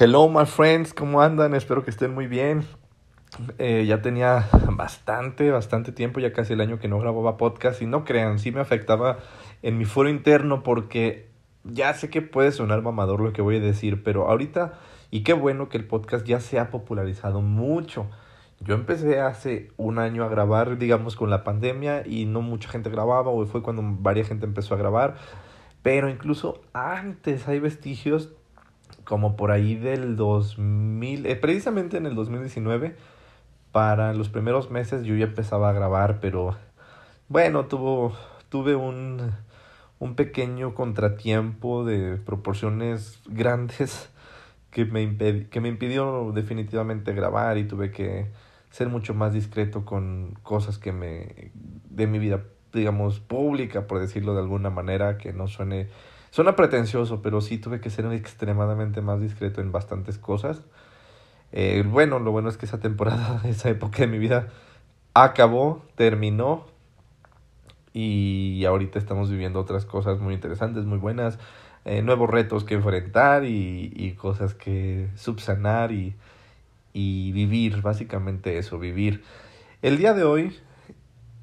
Hello, my friends, ¿cómo andan? Espero que estén muy bien. Eh, ya tenía bastante, bastante tiempo, ya casi el año que no grababa podcast y no crean, sí me afectaba en mi foro interno porque ya sé que puede sonar mamador lo que voy a decir, pero ahorita, y qué bueno que el podcast ya se ha popularizado mucho. Yo empecé hace un año a grabar, digamos, con la pandemia y no mucha gente grababa, o fue cuando varias gente empezó a grabar, pero incluso antes hay vestigios como por ahí del 2000, eh, precisamente en el 2019, para los primeros meses yo ya empezaba a grabar, pero bueno, tuvo, tuve un, un pequeño contratiempo de proporciones grandes que me, que me impidió definitivamente grabar y tuve que ser mucho más discreto con cosas que me de mi vida digamos pública por decirlo de alguna manera que no suene Suena pretencioso, pero sí tuve que ser extremadamente más discreto en bastantes cosas. Eh, bueno, lo bueno es que esa temporada, esa época de mi vida acabó, terminó y ahorita estamos viviendo otras cosas muy interesantes, muy buenas, eh, nuevos retos que enfrentar y, y cosas que subsanar y, y, vivir, básicamente eso, vivir. El día de hoy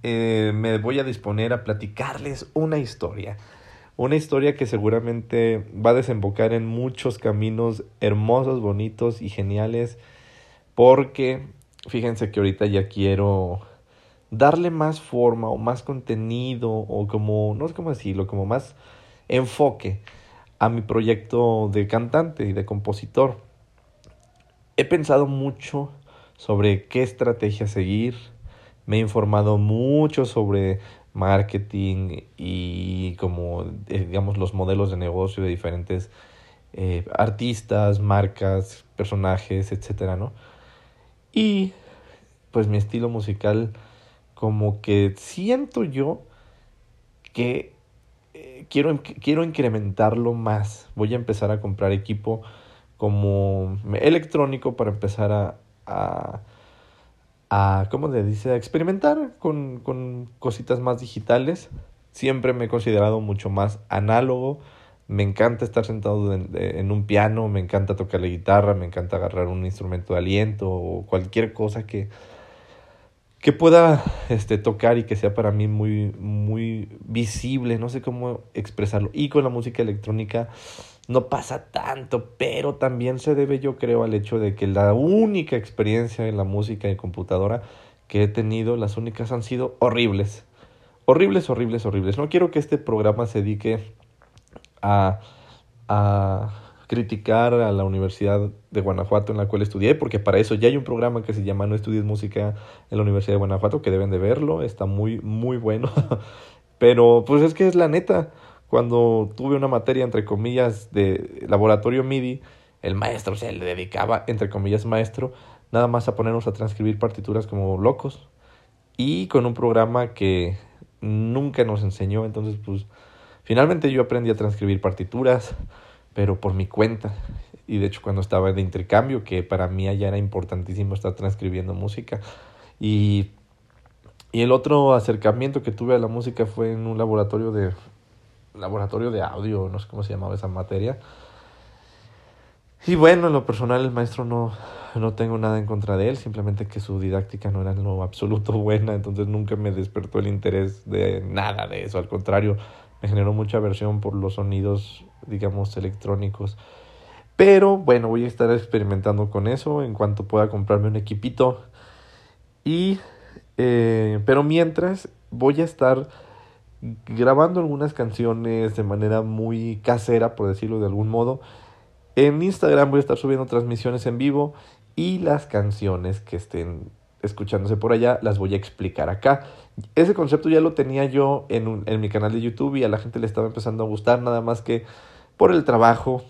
eh, me voy a disponer a platicarles una historia. Una historia que seguramente va a desembocar en muchos caminos hermosos, bonitos y geniales. Porque fíjense que ahorita ya quiero darle más forma o más contenido o como, no sé cómo decirlo, como más enfoque a mi proyecto de cantante y de compositor. He pensado mucho sobre qué estrategia seguir. Me he informado mucho sobre marketing y como eh, digamos los modelos de negocio de diferentes eh, artistas, marcas, personajes, etcétera, ¿no? Y pues mi estilo musical como que siento yo que eh, quiero, quiero incrementarlo más. Voy a empezar a comprar equipo como electrónico para empezar a, a a, ¿cómo le dice? A experimentar con, con cositas más digitales. Siempre me he considerado mucho más análogo. Me encanta estar sentado en, en, un piano, me encanta tocar la guitarra, me encanta agarrar un instrumento de aliento o cualquier cosa que, que pueda este, tocar y que sea para mí muy, muy visible, no sé cómo expresarlo. Y con la música electrónica no pasa tanto, pero también se debe yo creo al hecho de que la única experiencia en la música de computadora que he tenido, las únicas han sido horribles. Horribles, horribles, horribles. No quiero que este programa se dedique a, a criticar a la Universidad de Guanajuato en la cual estudié, porque para eso ya hay un programa que se llama No estudies música en la Universidad de Guanajuato, que deben de verlo, está muy, muy bueno. Pero pues es que es la neta cuando tuve una materia, entre comillas, de laboratorio MIDI, el maestro se le dedicaba, entre comillas, maestro, nada más a ponernos a transcribir partituras como locos y con un programa que nunca nos enseñó. Entonces, pues, finalmente yo aprendí a transcribir partituras, pero por mi cuenta. Y de hecho, cuando estaba de intercambio, que para mí allá era importantísimo estar transcribiendo música. Y, y el otro acercamiento que tuve a la música fue en un laboratorio de laboratorio de audio, no sé cómo se llamaba esa materia. Y bueno, en lo personal el maestro no, no tengo nada en contra de él, simplemente que su didáctica no era en lo absoluto buena, entonces nunca me despertó el interés de nada de eso, al contrario, me generó mucha aversión por los sonidos, digamos, electrónicos. Pero bueno, voy a estar experimentando con eso en cuanto pueda comprarme un equipito. Y, eh, pero mientras voy a estar grabando algunas canciones de manera muy casera, por decirlo de algún modo. En Instagram voy a estar subiendo transmisiones en vivo y las canciones que estén escuchándose por allá las voy a explicar acá. Ese concepto ya lo tenía yo en, en mi canal de YouTube y a la gente le estaba empezando a gustar, nada más que por el trabajo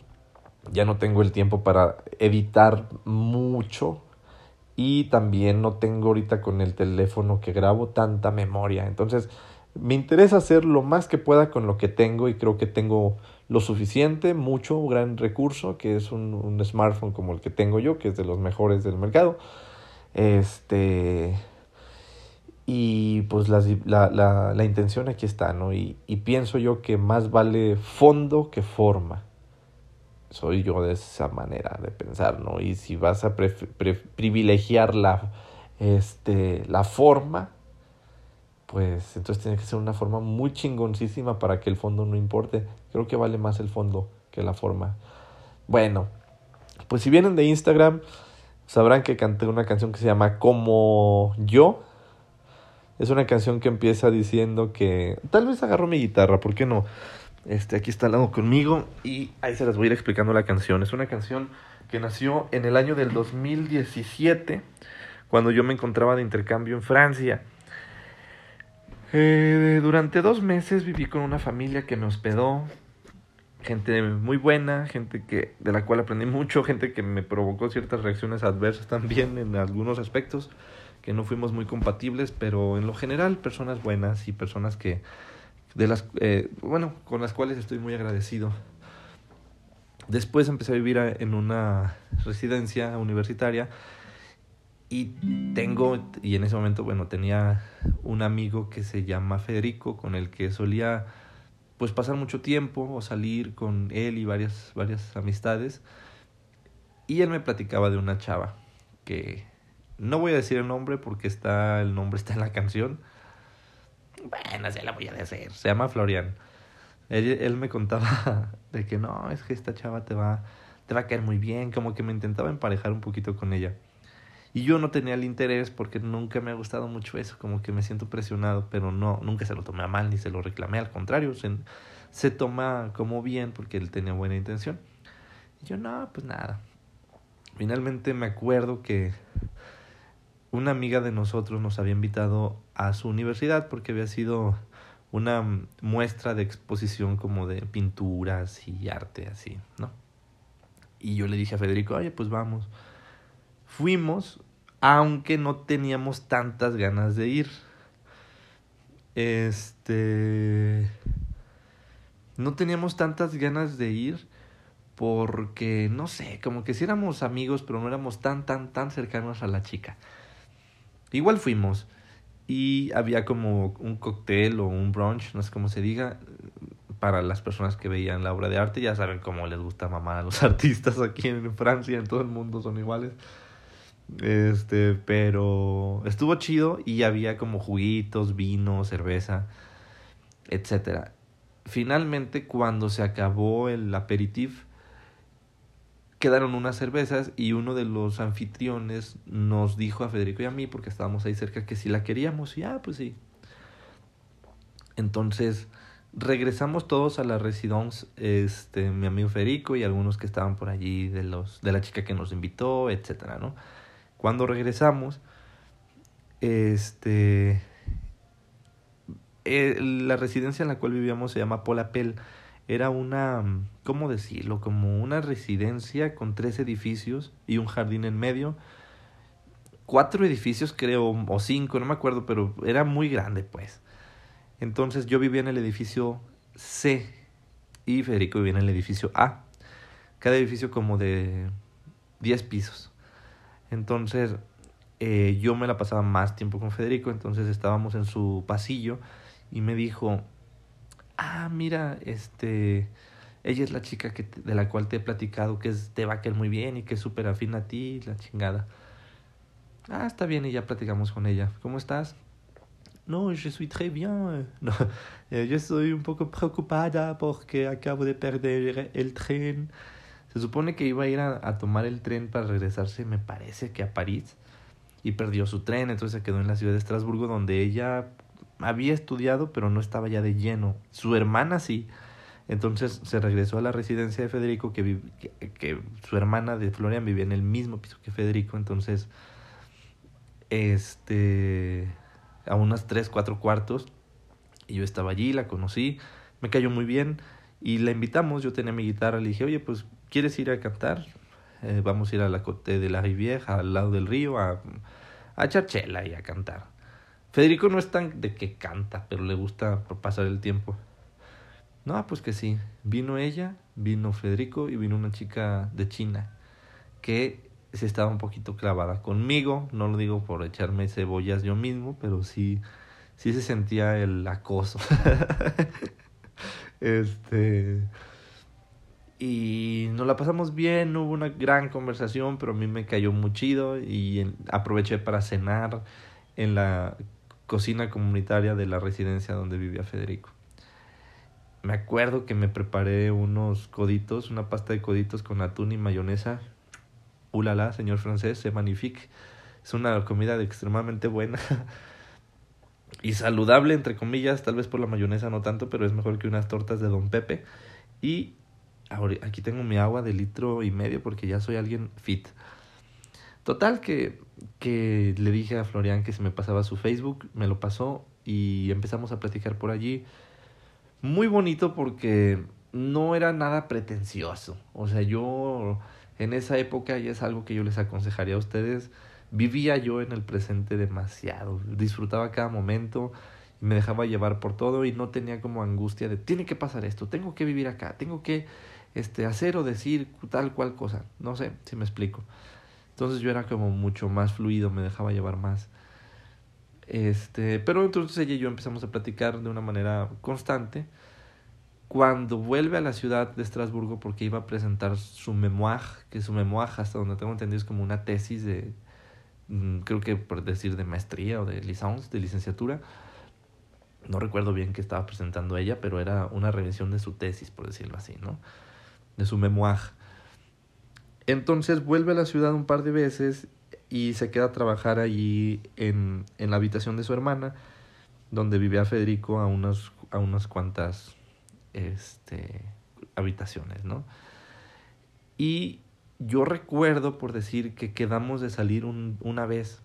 ya no tengo el tiempo para editar mucho y también no tengo ahorita con el teléfono que grabo tanta memoria. Entonces, me interesa hacer lo más que pueda con lo que tengo y creo que tengo lo suficiente, mucho, gran recurso, que es un, un smartphone como el que tengo yo, que es de los mejores del mercado. Este. Y pues la, la, la, intención aquí está, ¿no? Y, y pienso yo que más vale fondo que forma. soy yo de esa manera de pensar, ¿no? Y si vas a privilegiar la, este, la forma, pues entonces tiene que ser una forma muy chingoncísima para que el fondo no importe. Creo que vale más el fondo que la forma. Bueno, pues si vienen de Instagram, sabrán que canté una canción que se llama Como yo. Es una canción que empieza diciendo que tal vez agarro mi guitarra, ¿por qué no? Este, aquí está al lado conmigo y ahí se les voy a ir explicando la canción. Es una canción que nació en el año del 2017, cuando yo me encontraba de intercambio en Francia. Eh, durante dos meses viví con una familia que me hospedó, gente muy buena, gente que de la cual aprendí mucho, gente que me provocó ciertas reacciones adversas también en algunos aspectos que no fuimos muy compatibles, pero en lo general personas buenas y personas que de las eh, bueno, con las cuales estoy muy agradecido. Después empecé a vivir en una residencia universitaria y tengo, y en ese momento, bueno, tenía un amigo que se llama Federico, con el que solía pues pasar mucho tiempo o salir con él y varias, varias amistades. Y él me platicaba de una chava que no voy a decir el nombre porque está el nombre está en la canción. Bueno, se la voy a decir. Se llama Florian. Él, él, me contaba de que no, es que esta chava te va, te va a caer muy bien, como que me intentaba emparejar un poquito con ella. Y yo no tenía el interés porque nunca me ha gustado mucho eso, como que me siento presionado, pero no, nunca se lo tomé a mal ni se lo reclamé, al contrario, se, se toma como bien porque él tenía buena intención. Y yo, no, pues nada. Finalmente me acuerdo que una amiga de nosotros nos había invitado a su universidad porque había sido una muestra de exposición como de pinturas y arte así, ¿no? Y yo le dije a Federico, oye, pues vamos. Fuimos, aunque no teníamos tantas ganas de ir. Este... No teníamos tantas ganas de ir porque, no sé, como que si éramos amigos, pero no éramos tan, tan, tan cercanos a la chica. Igual fuimos y había como un cóctel o un brunch, no sé cómo se diga, para las personas que veían la obra de arte. Ya saben cómo les gusta mamar a los artistas aquí en Francia, en todo el mundo son iguales. Este, pero estuvo chido y había como juguitos, vino, cerveza, etcétera. Finalmente, cuando se acabó el aperitif, quedaron unas cervezas y uno de los anfitriones nos dijo a Federico y a mí, porque estábamos ahí cerca, que si la queríamos, y ah, pues sí. Entonces, regresamos todos a la residencia, este, mi amigo Federico y algunos que estaban por allí, de, los, de la chica que nos invitó, etcétera, ¿no? Cuando regresamos, este, eh, la residencia en la cual vivíamos se llama Polapel. Era una, ¿cómo decirlo? Como una residencia con tres edificios y un jardín en medio. Cuatro edificios creo, o cinco, no me acuerdo, pero era muy grande pues. Entonces yo vivía en el edificio C y Federico vivía en el edificio A. Cada edificio como de 10 pisos. Entonces, eh, yo me la pasaba más tiempo con Federico, entonces estábamos en su pasillo y me dijo, ah, mira, este, ella es la chica que de la cual te he platicado que es, te va a quedar muy bien y que es súper afín a ti, la chingada. Ah, está bien y ya platicamos con ella. ¿Cómo estás? No, je suis très bien. No, eh, yo estoy un poco preocupada porque acabo de perder el tren. Se supone que iba a ir a, tomar el tren para regresarse, me parece que a París, y perdió su tren, entonces se quedó en la ciudad de Estrasburgo, donde ella había estudiado, pero no estaba ya de lleno. Su hermana sí. Entonces se regresó a la residencia de Federico, que, que, su hermana de Florian vivía en el mismo piso que Federico, entonces, este, a unas tres, cuatro cuartos, y yo estaba allí, la conocí, me cayó muy bien, y la invitamos, yo tenía mi guitarra, le dije, oye, pues ¿quieres ir a cantar? Eh, vamos a ir a la Cote de la Rivière, al lado del río, a, a echar chela y a cantar. Federico no es tan de que canta, pero le gusta pasar el tiempo. No, pues que sí. Vino ella, vino Federico y vino una chica de China que se estaba un poquito clavada conmigo. No lo digo por echarme cebollas yo mismo, pero sí, sí se sentía el acoso. este Y nos la pasamos bien, hubo una gran conversación, pero a mí me cayó muy chido y aproveché para cenar en la cocina comunitaria de la residencia donde vivía Federico. Me acuerdo que me preparé unos coditos, una pasta de coditos con atún y mayonesa. Ulala, señor francés, c'est magnifique. Es una comida extremadamente buena y saludable, entre comillas, tal vez por la mayonesa no tanto, pero es mejor que unas tortas de Don Pepe. Y aquí tengo mi agua de litro y medio porque ya soy alguien fit. Total que, que le dije a Florian que se me pasaba su Facebook, me lo pasó y empezamos a platicar por allí. Muy bonito porque no era nada pretencioso. O sea, yo en esa época, y es algo que yo les aconsejaría a ustedes, vivía yo en el presente demasiado. Disfrutaba cada momento me dejaba llevar por todo y no tenía como angustia de tiene que pasar esto, tengo que vivir acá, tengo que este, hacer o decir tal cual cosa. No sé si me explico. Entonces yo era como mucho más fluido, me dejaba llevar más. Este, pero entonces ella y yo empezamos a platicar de una manera constante. Cuando vuelve a la ciudad de Estrasburgo porque iba a presentar su memoir, que su memoir hasta donde tengo entendido es como una tesis de, mm, creo que por decir de maestría o de licence, de licenciatura. No recuerdo bien qué estaba presentando ella, pero era una revisión de su tesis, por decirlo así, ¿no? De su memoir. Entonces vuelve a la ciudad un par de veces y se queda a trabajar allí en, en la habitación de su hermana, donde vivía Federico a unas, a unas cuantas este, habitaciones, ¿no? Y yo recuerdo, por decir, que quedamos de salir un, una vez,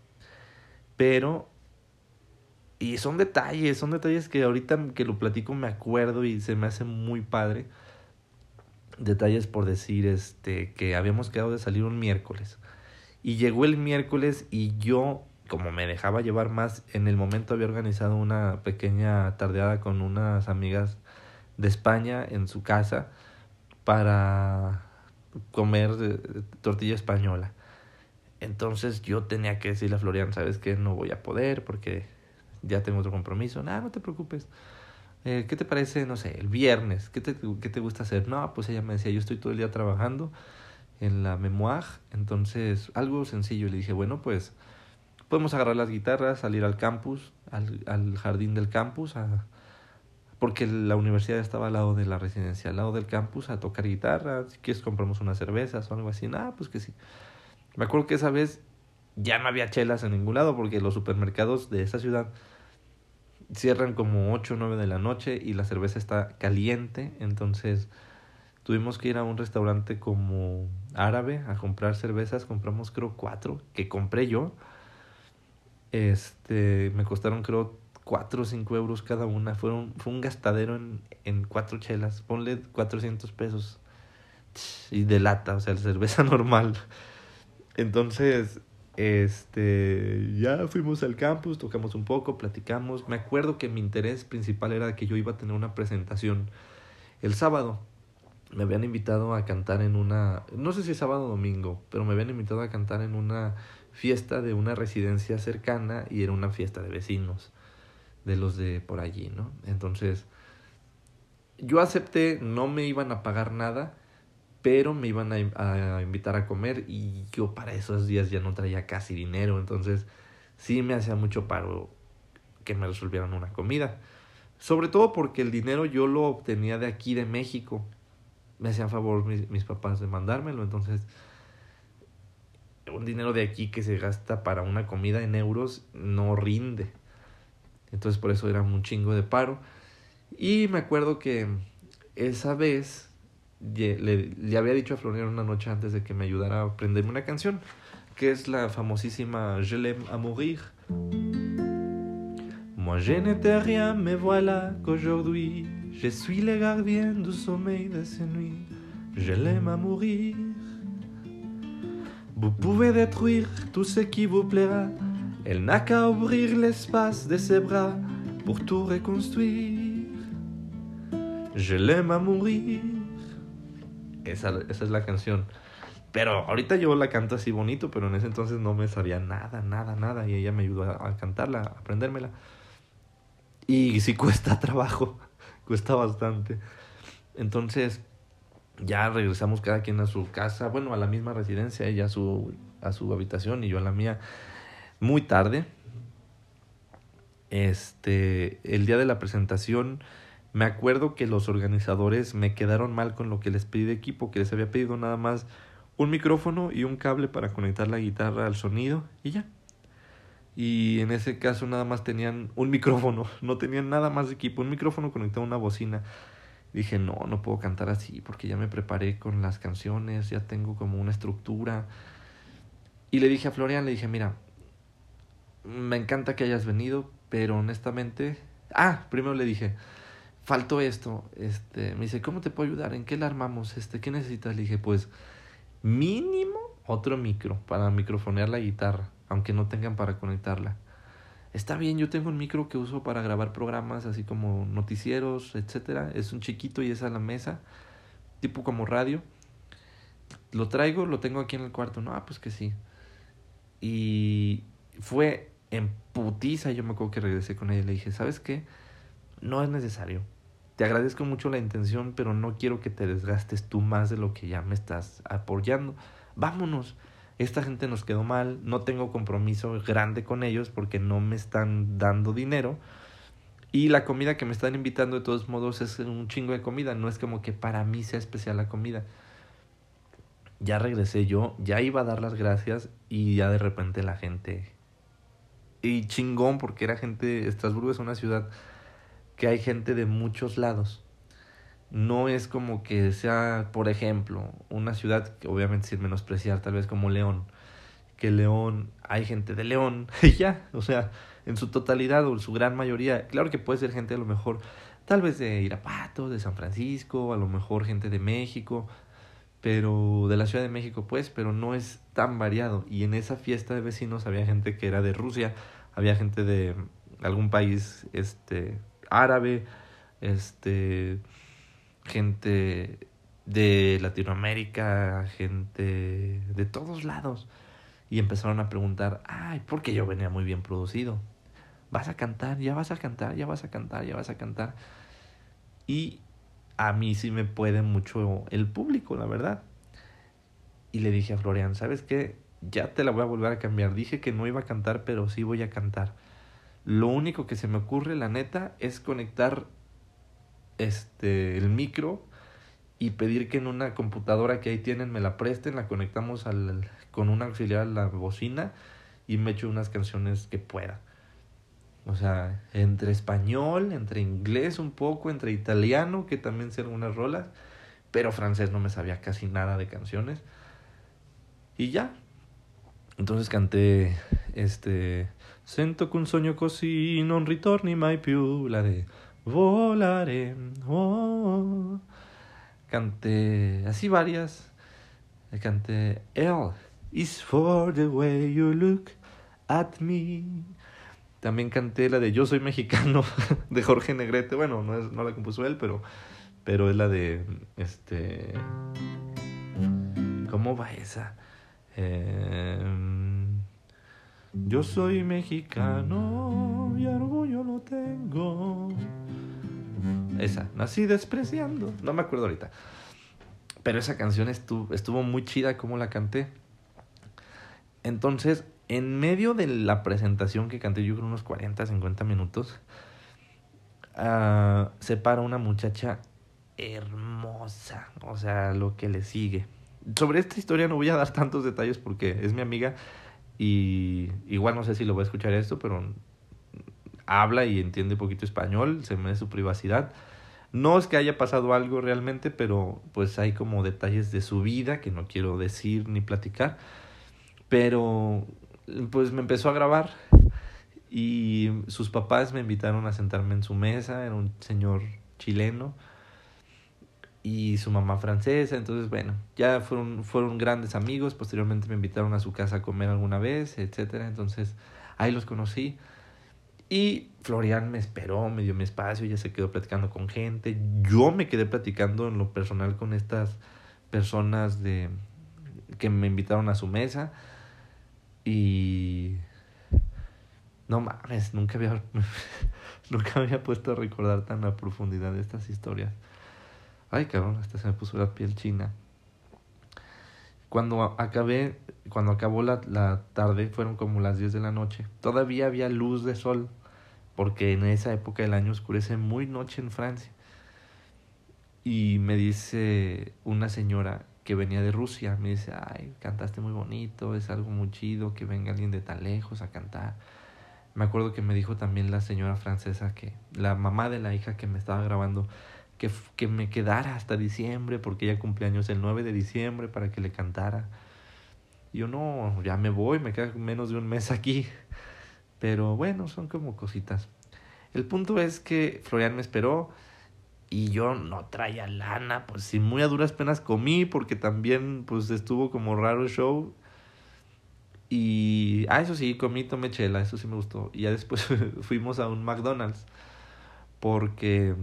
pero... Y son detalles, son detalles que ahorita que lo platico me acuerdo y se me hace muy padre detalles por decir este que habíamos quedado de salir un miércoles. Y llegó el miércoles y yo como me dejaba llevar más en el momento había organizado una pequeña tardeada con unas amigas de España en su casa para comer eh, tortilla española. Entonces yo tenía que decirle a Florian sabes que no voy a poder porque ya tengo otro compromiso nada no te preocupes eh, ¿qué te parece, no sé, el viernes? ¿Qué te, ¿Qué te gusta hacer? No, pues ella me decía, yo estoy todo el día trabajando en la memoir, entonces algo sencillo. Le dije, bueno, pues podemos agarrar las guitarras, salir al campus, al, al jardín del campus, a, porque la universidad estaba al lado de la residencia, al lado del campus, a tocar guitarra. Si quieres, compramos unas cervezas o algo así. Ah, pues que sí. Me acuerdo que esa vez ya no había chelas en ningún lado porque los supermercados de esa ciudad cierran como 8 o 9 de la noche y la cerveza está caliente, entonces tuvimos que ir a un restaurante como árabe a comprar cervezas, compramos creo cuatro, que compré yo, este, me costaron creo 4 o 5 euros cada una, Fueron, fue un gastadero en, en cuatro chelas, ponle 400 pesos. Y de lata, o sea, cerveza normal. Entonces, este, ya fuimos al campus, tocamos un poco, platicamos. Me acuerdo que mi interés principal era que yo iba a tener una presentación el sábado. Me habían invitado a cantar en una, no sé si es sábado o domingo, pero me habían invitado a cantar en una fiesta de una residencia cercana y era una fiesta de vecinos, de los de por allí, ¿no? Entonces, yo acepté, no me iban a pagar nada, pero me iban a, invitar a comer y yo para esos días ya no traía casi dinero, entonces sí me hacía mucho paro que me resolvieran una comida. Sobre todo porque el dinero yo lo obtenía de aquí, de México. Me hacían favor mis, mis papás de mandármelo, entonces un dinero de aquí que se gasta para una comida en euros no rinde. Entonces por eso era un chingo de paro. Y me acuerdo que esa vez le, le había dicho a Florian una noche antes de que me ayudara a aprenderme una canción, que es la famosísima Je l'aime à mourir. Moi je n'étais rien, mais voilà qu'aujourd'hui je suis le gardien du sommeil de ces nuits. Je l'aime à mourir. Vous pouvez détruire tout ce qui vous plaira. Elle n'a qu'à ouvrir l'espace de ses bras pour tout reconstruire. Je l'aime à mourir. Esa, esa es la canción. Pero ahorita yo la canto así bonito, pero en ese entonces no me sabía nada, nada, nada. Y ella me ayudó a, cantarla, a aprendérmela. Y sí cuesta trabajo, cuesta bastante. Entonces, ya regresamos cada quien a su casa, bueno, a la misma residencia, ella a su, a su habitación y yo a la mía, muy tarde. Este, el día de la presentación, me acuerdo que los organizadores me quedaron mal con lo que les pedí de equipo, que les había pedido nada más un micrófono y un cable para conectar la guitarra al sonido y ya. Y en ese caso nada más tenían un micrófono, no tenían nada más de equipo, un micrófono conectado a una bocina. Dije, no, no puedo cantar así porque ya me preparé con las canciones, ya tengo como una estructura. Y le dije a Florian, le dije, mira, me encanta que hayas venido, pero honestamente... Ah, primero le dije, faltó esto. Este, me dice, ¿cómo te puedo ayudar? ¿En qué la armamos? Este, ¿qué necesitas? Le dije, pues mínimo otro micro para microfonear la guitarra, aunque no tengan para conectarla. Está bien, yo tengo un micro que uso para grabar programas así como noticieros, etcétera. Es un chiquito y es a la mesa, tipo como radio. Lo traigo, lo tengo aquí en el cuarto. No, pues que sí. Y fue en putiza. Yo me acuerdo que regresé con ella y le dije, ¿sabes qué? No es necesario. Te agradezco mucho la intención, pero no quiero que te desgastes tú más de lo que ya me estás apoyando. Vámonos esta gente nos quedó mal, no tengo compromiso grande con ellos porque no me están dando dinero. Y la comida que me están invitando de todos modos es un chingo de comida, no es como que para mí sea especial la comida. Ya regresé yo, ya iba a dar las gracias y ya de repente la gente... Y chingón porque era gente, Estrasburgo es una ciudad que hay gente de muchos lados no es como que sea, por ejemplo, una ciudad que obviamente sin menospreciar, tal vez como León, que León, hay gente de León, y ya, o sea, en su totalidad o en su gran mayoría, claro que puede ser gente a lo mejor, tal vez de Irapato, de San Francisco, a lo mejor gente de México, pero de la Ciudad de México, pues, pero no es tan variado. Y en esa fiesta de vecinos había gente que era de Rusia, había gente de algún país este árabe, este gente de Latinoamérica, gente de todos lados. Y empezaron a preguntar, ay, porque yo venía muy bien producido. Vas a cantar, ya vas a cantar, ya vas a cantar, ya vas a cantar. Y a mí sí me puede mucho el público, la verdad. Y le dije a Florian, ¿sabes qué? Ya te la voy a volver a cambiar. Dije que no iba a cantar, pero sí voy a cantar. Lo único que se me ocurre, la neta, es conectar este, el micro y pedir que en una computadora que ahí tienen me la presten, la conectamos al, con un auxiliar a la bocina y me echo unas canciones que pueda. O sea, entre español, entre inglés un poco, entre italiano, que también sé algunas rolas, pero francés no me sabía casi nada de canciones. Y ya. Entonces canté este Sento que un sueño così non ritorni mai più, la de volaré. Oh. Canté así varias. Canté L is for the way you look at me. También canté la de Yo soy mexicano de Jorge Negrete. Bueno, no, es, no la compuso él, pero, pero es la de este. ¿Cómo va esa? Eh, yo soy mexicano y orgullo lo tengo. Esa, nací despreciando. No me acuerdo ahorita. Pero esa canción estuvo, muy chida como la canté. Entonces, en medio de la presentación que canté, yo creo unos 40, 50 minutos, uh, se para una muchacha hermosa. O sea, lo que le sigue. Sobre esta historia no voy a dar tantos detalles porque es mi amiga y igual no sé si lo va a escuchar esto, pero habla y entiende un poquito español, se me su privacidad. No es que haya pasado algo realmente, pero pues hay como detalles de su vida que no quiero decir ni platicar. Pero pues me empezó a grabar y sus papás me invitaron a sentarme en su mesa, era un señor chileno y su mamá francesa, entonces bueno, ya fueron, fueron grandes amigos, posteriormente me invitaron a su casa a comer alguna vez, etcétera, entonces ahí los conocí. Y Florian me esperó, me dio mi espacio, ya se quedó platicando con gente. Yo me quedé platicando en lo personal con estas personas de que me invitaron a su mesa. Y no mames, nunca había nunca había puesto a recordar tan a profundidad estas historias. Ay, cabrón, hasta se me puso la piel china. Cuando acabé, cuando acabó la, la tarde, fueron como las 10 de la noche. Todavía había luz de sol, porque en esa época del año oscurece muy noche en Francia. Y me dice una señora que venía de Rusia, me dice, ay, cantaste muy bonito, es algo muy chido que venga alguien de tan lejos a cantar. Me acuerdo que me dijo también la señora francesa que, la mamá de la hija que me estaba grabando, que, que me quedara hasta diciembre, porque ella cumpleaños el 9 de diciembre para que le cantara. Yo no, ya me voy, me queda menos de un mes aquí. Pero bueno, son como cositas. El punto es que Florian me esperó y yo no traía lana, pues sí, muy a duras penas comí porque también pues estuvo como raro el show. Y, ah, eso sí, comí, tomé chela, eso sí me gustó. Y ya después fuimos a un McDonald's porque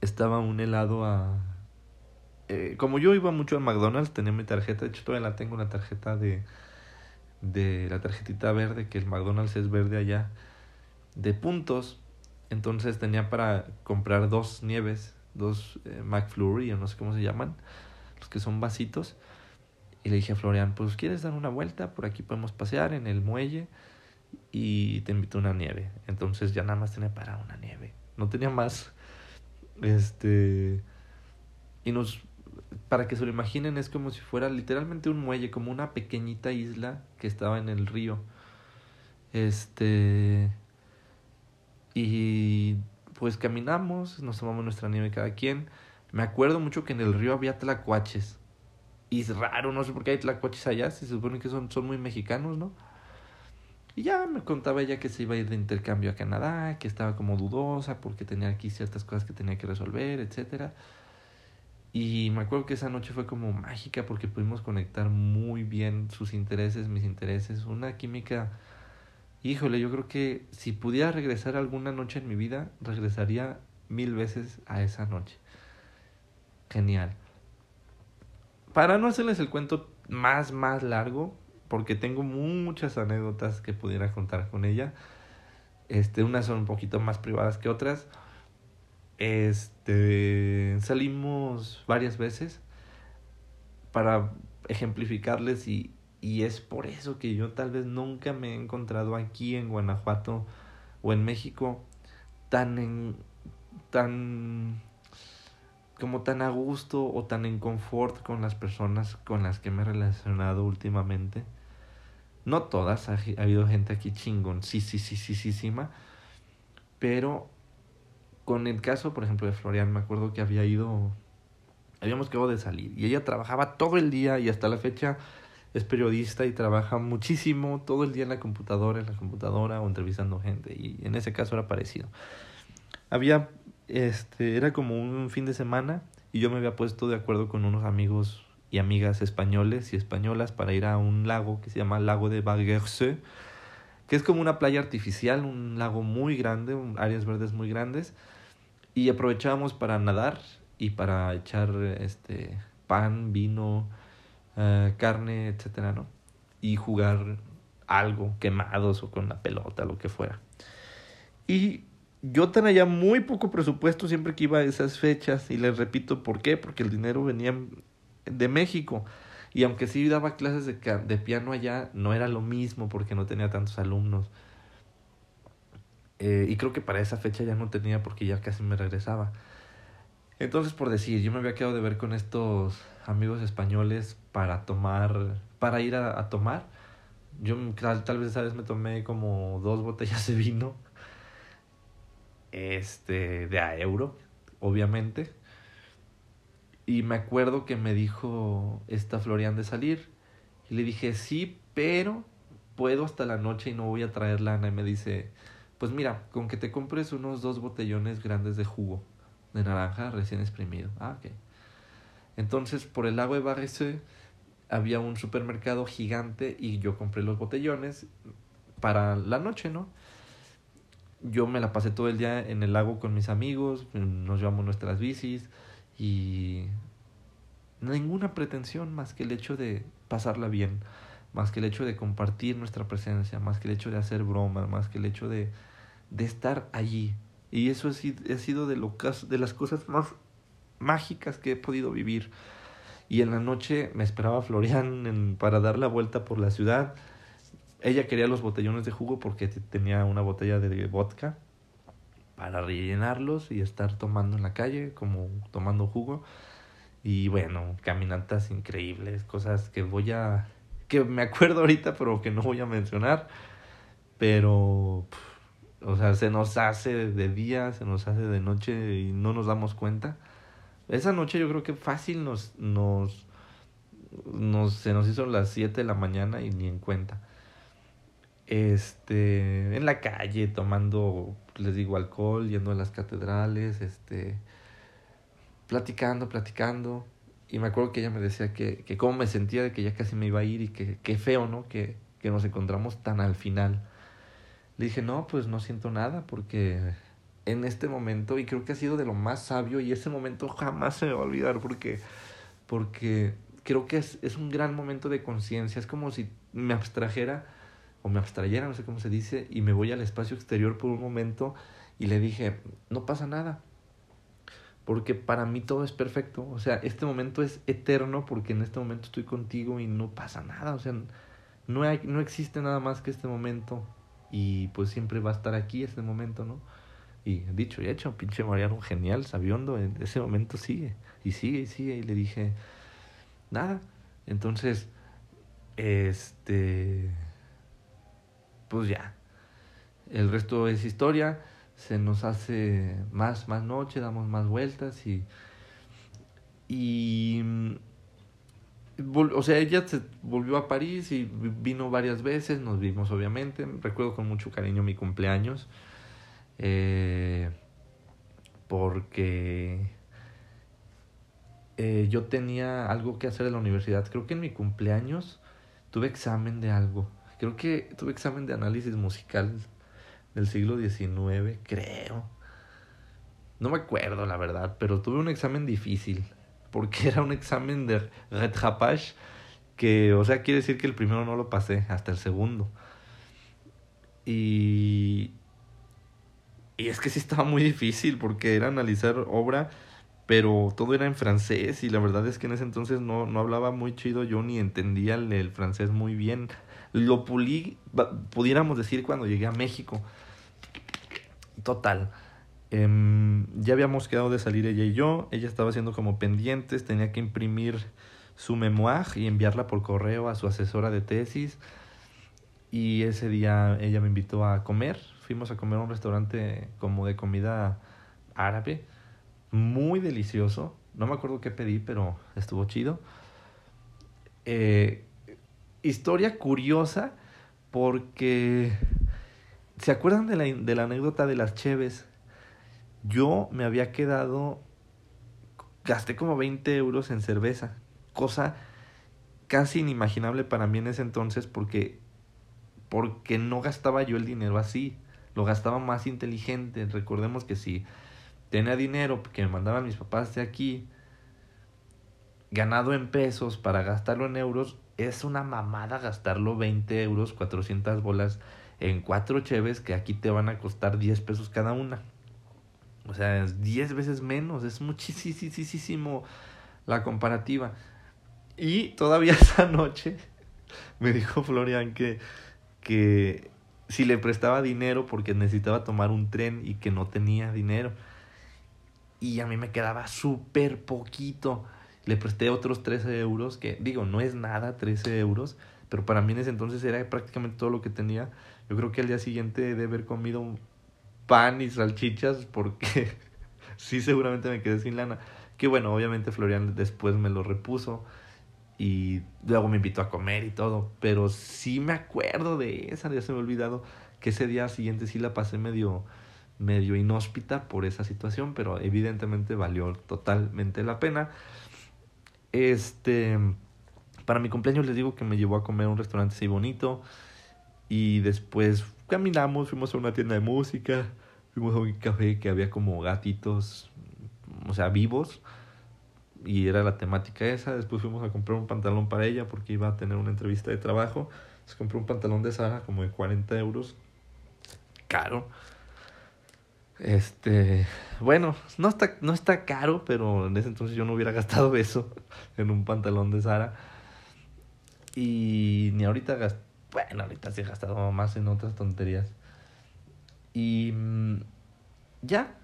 estaba un helado a... Eh, como yo iba mucho al McDonald's, tenía mi tarjeta, de hecho todavía la tengo, una tarjeta de, de la tarjetita verde, que el McDonald's es verde allá, de puntos entonces tenía para comprar dos nieves, dos eh, McFlurry o no sé cómo se llaman, los que son vasitos. Y le dije a Florian, pues ¿quieres dar una vuelta? Por aquí podemos pasear en el muelle y te invito a una nieve. Entonces ya nada más tenía para una nieve. No tenía más. Este. Y nos. Para que se lo imaginen, es como si fuera literalmente un muelle, como una pequeñita isla que estaba en el río. Este. Y pues caminamos, nos tomamos nuestra nieve cada quien. Me acuerdo mucho que en el río había tlacuaches. Y es raro, no sé por qué hay tlacuaches allá, se supone que son, son muy mexicanos, ¿no? Y ya me contaba ella que se iba a ir de intercambio a Canadá, que estaba como dudosa porque tenía aquí ciertas cosas que tenía que resolver, etcétera. Y me acuerdo que esa noche fue como mágica porque pudimos conectar muy bien sus intereses, mis intereses, una química Híjole, yo creo que si pudiera regresar alguna noche en mi vida, regresaría mil veces a esa noche. Genial. Para no hacerles el cuento más, más largo, porque tengo muchas anécdotas que pudiera contar con ella. Este, unas son un poquito más privadas que otras. Este, salimos varias veces para ejemplificarles y, y es por eso que yo tal vez nunca me he encontrado aquí en Guanajuato o en México tan en tan como tan a gusto o tan en confort con las personas con las que me he relacionado últimamente. No todas, ha, habido gente aquí chingón, sí, sí, sí, sí, sí, sí, pero con el caso, por ejemplo, de Florian, me acuerdo que había ido, habíamos quedado de salir y ella trabajaba todo el día y hasta la fecha es periodista y trabaja muchísimo todo el día en la computadora, en la computadora o entrevistando gente. Y en ese caso era parecido. Había, este, era como un fin de semana y yo me había puesto de acuerdo con unos amigos y amigas españoles y españolas para ir a un lago que se llama Lago de Baguerce, que es como una playa artificial, un lago muy grande, áreas verdes muy grandes. Y aprovechábamos para nadar y para echar este pan, vino, eh, carne, etcétera, ¿no? Y jugar algo, quemados o con la pelota, lo que fuera. Y yo tenía muy poco presupuesto siempre que iba a esas fechas y les repito por qué, porque el dinero venía de México. Y aunque sí daba clases de, de piano allá, no era lo mismo porque no tenía tantos alumnos. Eh, y creo que para esa fecha ya no tenía porque ya casi me regresaba. Entonces, por decir, yo me había quedado de ver con estos amigos españoles para tomar, para ir a, tomar. Yo tal, tal, vez esa vez me tomé como dos botellas de vino, este, de a euro, obviamente. Y me acuerdo que me dijo esta Florian de salir. Y le dije, sí, pero puedo hasta la noche y no voy a traer lana. Y me dice, pues mira, con que te compres unos dos botellones grandes de jugo de naranja recién exprimido. Ah, ok. Entonces, por el lago de Barrese había un supermercado gigante y yo compré los botellones para la noche, ¿no? Yo me la pasé todo el día en el lago con mis amigos, nos llevamos nuestras bicis y ninguna pretensión más que el hecho de pasarla bien, más que el hecho de compartir nuestra presencia, más que el hecho de hacer bromas, más que el hecho de, de estar allí. Y eso ha sido de, lo, de las cosas más mágicas que he podido vivir. Y en la noche me esperaba Florian para dar la vuelta por la ciudad. Ella quería los botellones de jugo porque tenía una botella de vodka para rellenarlos y estar tomando en la calle, como tomando jugo. Y bueno, caminatas increíbles, cosas que voy a... que me acuerdo ahorita, pero que no voy a mencionar. Pero... o sea, se nos hace de día, se nos hace de noche y no nos damos cuenta. Esa noche yo creo que fácil nos... nos, nos se nos hizo las 7 de la mañana y ni en cuenta este, en la calle tomando, les digo, alcohol, yendo a las catedrales, este, platicando, platicando. Y me acuerdo que ella me decía que, que cómo me sentía de que ya casi me iba a ir y que, qué feo, ¿no? Que, que nos encontramos tan al final. Le dije, no, pues no siento nada porque en este momento, y creo que ha sido de lo más sabio, y ese momento jamás se me va a olvidar porque, porque creo que es, es un gran momento de conciencia. Es como si me abstrajera o me abstrayera, no sé cómo se dice, y me voy al espacio exterior por un momento y le dije, no pasa nada, porque para mí todo es perfecto, o sea, este momento es eterno porque en este momento estoy contigo y no pasa nada, o sea, no, hay, no existe nada más que este momento y pues siempre va a estar aquí este momento, ¿no? Y dicho y hecho, pinche Mariano, genial, sabiondo, en ese momento sigue, y sigue, y sigue, y le dije, nada, entonces, este pues ya. El resto es historia, se nos hace más, más noche, damos más vueltas y... Y... O sea, ella se volvió a París y vino varias veces, nos vimos obviamente, recuerdo con mucho cariño mi cumpleaños, eh, porque eh, yo tenía algo que hacer en la universidad, creo que en mi cumpleaños tuve examen de algo Creo que tuve examen de análisis musical del siglo XIX, creo. No me acuerdo, la verdad, pero tuve un examen difícil. Porque era un examen de rattrapage que, o sea, quiere decir que el primero no lo pasé, hasta el segundo. Y. Y es que sí estaba muy difícil porque era analizar obra, pero todo era en francés y la verdad es que en ese entonces no, no hablaba muy chido yo ni entendía el francés muy bien lo pulí, pudiéramos decir, cuando llegué a México. Total. Em, ya habíamos quedado de salir ella y yo. Ella estaba haciendo como pendientes, tenía que imprimir su memoir y enviarla por correo a su asesora de tesis. Y ese día ella me invitó a comer. Fuimos a comer a un restaurante como de comida árabe. Muy delicioso. No me acuerdo qué pedí, pero estuvo chido. Eh, historia curiosa porque... ¿Se acuerdan de la, de la anécdota de las Cheves? Yo me había quedado... Gasté como 20 euros en cerveza. Cosa casi inimaginable para mí en ese entonces porque... Porque no gastaba yo el dinero así. Lo gastaba más inteligente. Recordemos que si tenía dinero que me mandaban mis papás de aquí, ganado en pesos para gastarlo en euros, es una mamada gastarlo 20 euros, 400 bolas en cuatro cheves que aquí te van a costar 10 pesos cada una. O sea, es 10 veces menos, es muchísimo la comparativa. Y todavía esa noche me dijo Florian que, que si le prestaba dinero porque necesitaba tomar un tren y que no tenía dinero. Y a mí me quedaba súper poquito le presté otros 13 euros, que digo, no es nada 13 euros, pero para mí en ese entonces era prácticamente todo lo que tenía. Yo creo que al día siguiente de haber comido pan y salchichas porque sí seguramente me quedé sin lana. Que bueno, obviamente Florian después me lo repuso y luego me invitó a comer y todo, pero sí me acuerdo de esa, ya se me ha olvidado que ese día siguiente sí la pasé medio medio inhóspita por esa situación, pero evidentemente valió totalmente la pena. Este, para mi cumpleaños les digo que me llevó a comer a un restaurante así bonito y después caminamos, fuimos a una tienda de música, fuimos a un café que había como gatitos, o sea, vivos y era la temática esa. Después fuimos a comprar un pantalón para ella porque iba a tener una entrevista de trabajo. Se compró un pantalón de Sara como de 40 euros. Caro. Este, bueno, no está, no está caro, pero en ese entonces yo no hubiera gastado eso en un pantalón de Sara. Y ni ahorita gasté, bueno, ahorita sí he gastado más en otras tonterías. Y mm, ya,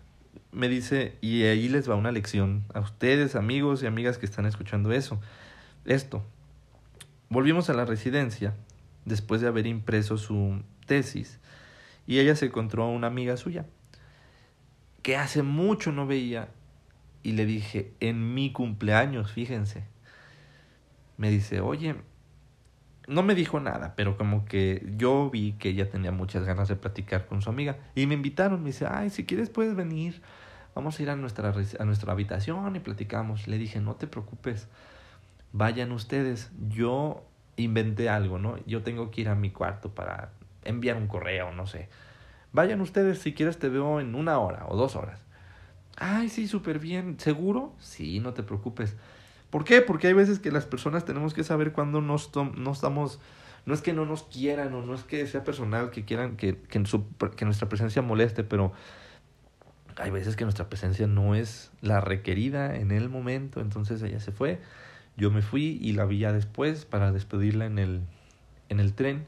me dice, y ahí les va una lección a ustedes, amigos y amigas que están escuchando eso. Esto, volvimos a la residencia después de haber impreso su tesis y ella se encontró a una amiga suya que hace mucho no veía y le dije, en mi cumpleaños, fíjense. Me dice, oye, no me dijo nada, pero como que yo vi que ella tenía muchas ganas de platicar con su amiga y me invitaron, me dice, ay, si quieres puedes venir, vamos a ir a nuestra, a nuestra habitación y platicamos. Le dije, no te preocupes, vayan ustedes, yo inventé algo, ¿no? Yo tengo que ir a mi cuarto para enviar un correo, no sé. Vayan ustedes, si quieres te veo en una hora o dos horas. Ay, sí, súper bien. ¿Seguro? Sí, no te preocupes. ¿Por qué? Porque hay veces que las personas tenemos que saber cuándo no, no estamos... No es que no nos quieran o no es que sea personal, que quieran que, que, que nuestra presencia moleste, pero hay veces que nuestra presencia no es la requerida en el momento. Entonces ella se fue, yo me fui y la vi ya después para despedirla en el, en el tren.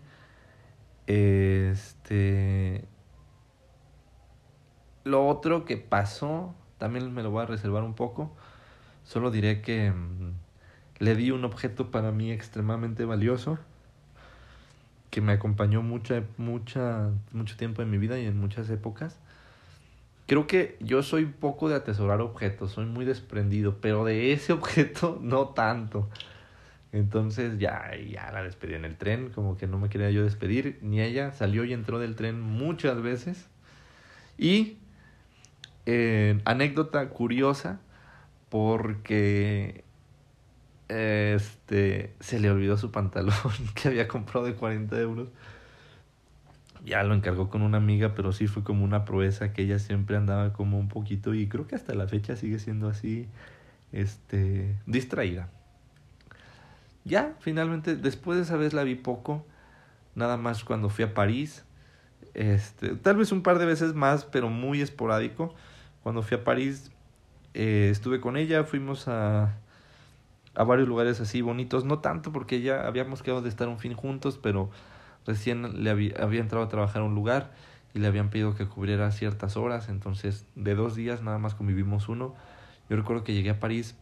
Este lo otro que pasó, también me lo voy a reservar un poco. Solo diré que mm, le di un objeto para mí extremadamente valioso que me acompañó mucha, mucha, mucho tiempo en mi vida y en muchas épocas. Creo que yo soy poco de atesorar objetos, soy muy desprendido, pero de ese objeto no tanto. Entonces ya, ya la despedí en el tren, como que no me quería yo despedir, ni ella salió y entró del tren muchas veces. Y eh, anécdota curiosa porque este se le olvidó su pantalón que había comprado de 40 euros. Ya lo encargó con una amiga, pero sí fue como una proeza que ella siempre andaba como un poquito y creo que hasta la fecha sigue siendo así, este, distraída. Ya, finalmente, después de esa vez la vi poco, nada más cuando fui a París, este, tal vez un par de veces más, pero muy esporádico. Cuando fui a París, eh, estuve con ella, fuimos a, a varios lugares así bonitos, no tanto porque ya habíamos quedado de estar un fin juntos, pero recién le había, entrado a trabajar a un lugar y le habían pedido que cubriera ciertas horas, entonces de dos días nada más convivimos uno. Yo recuerdo que llegué a París,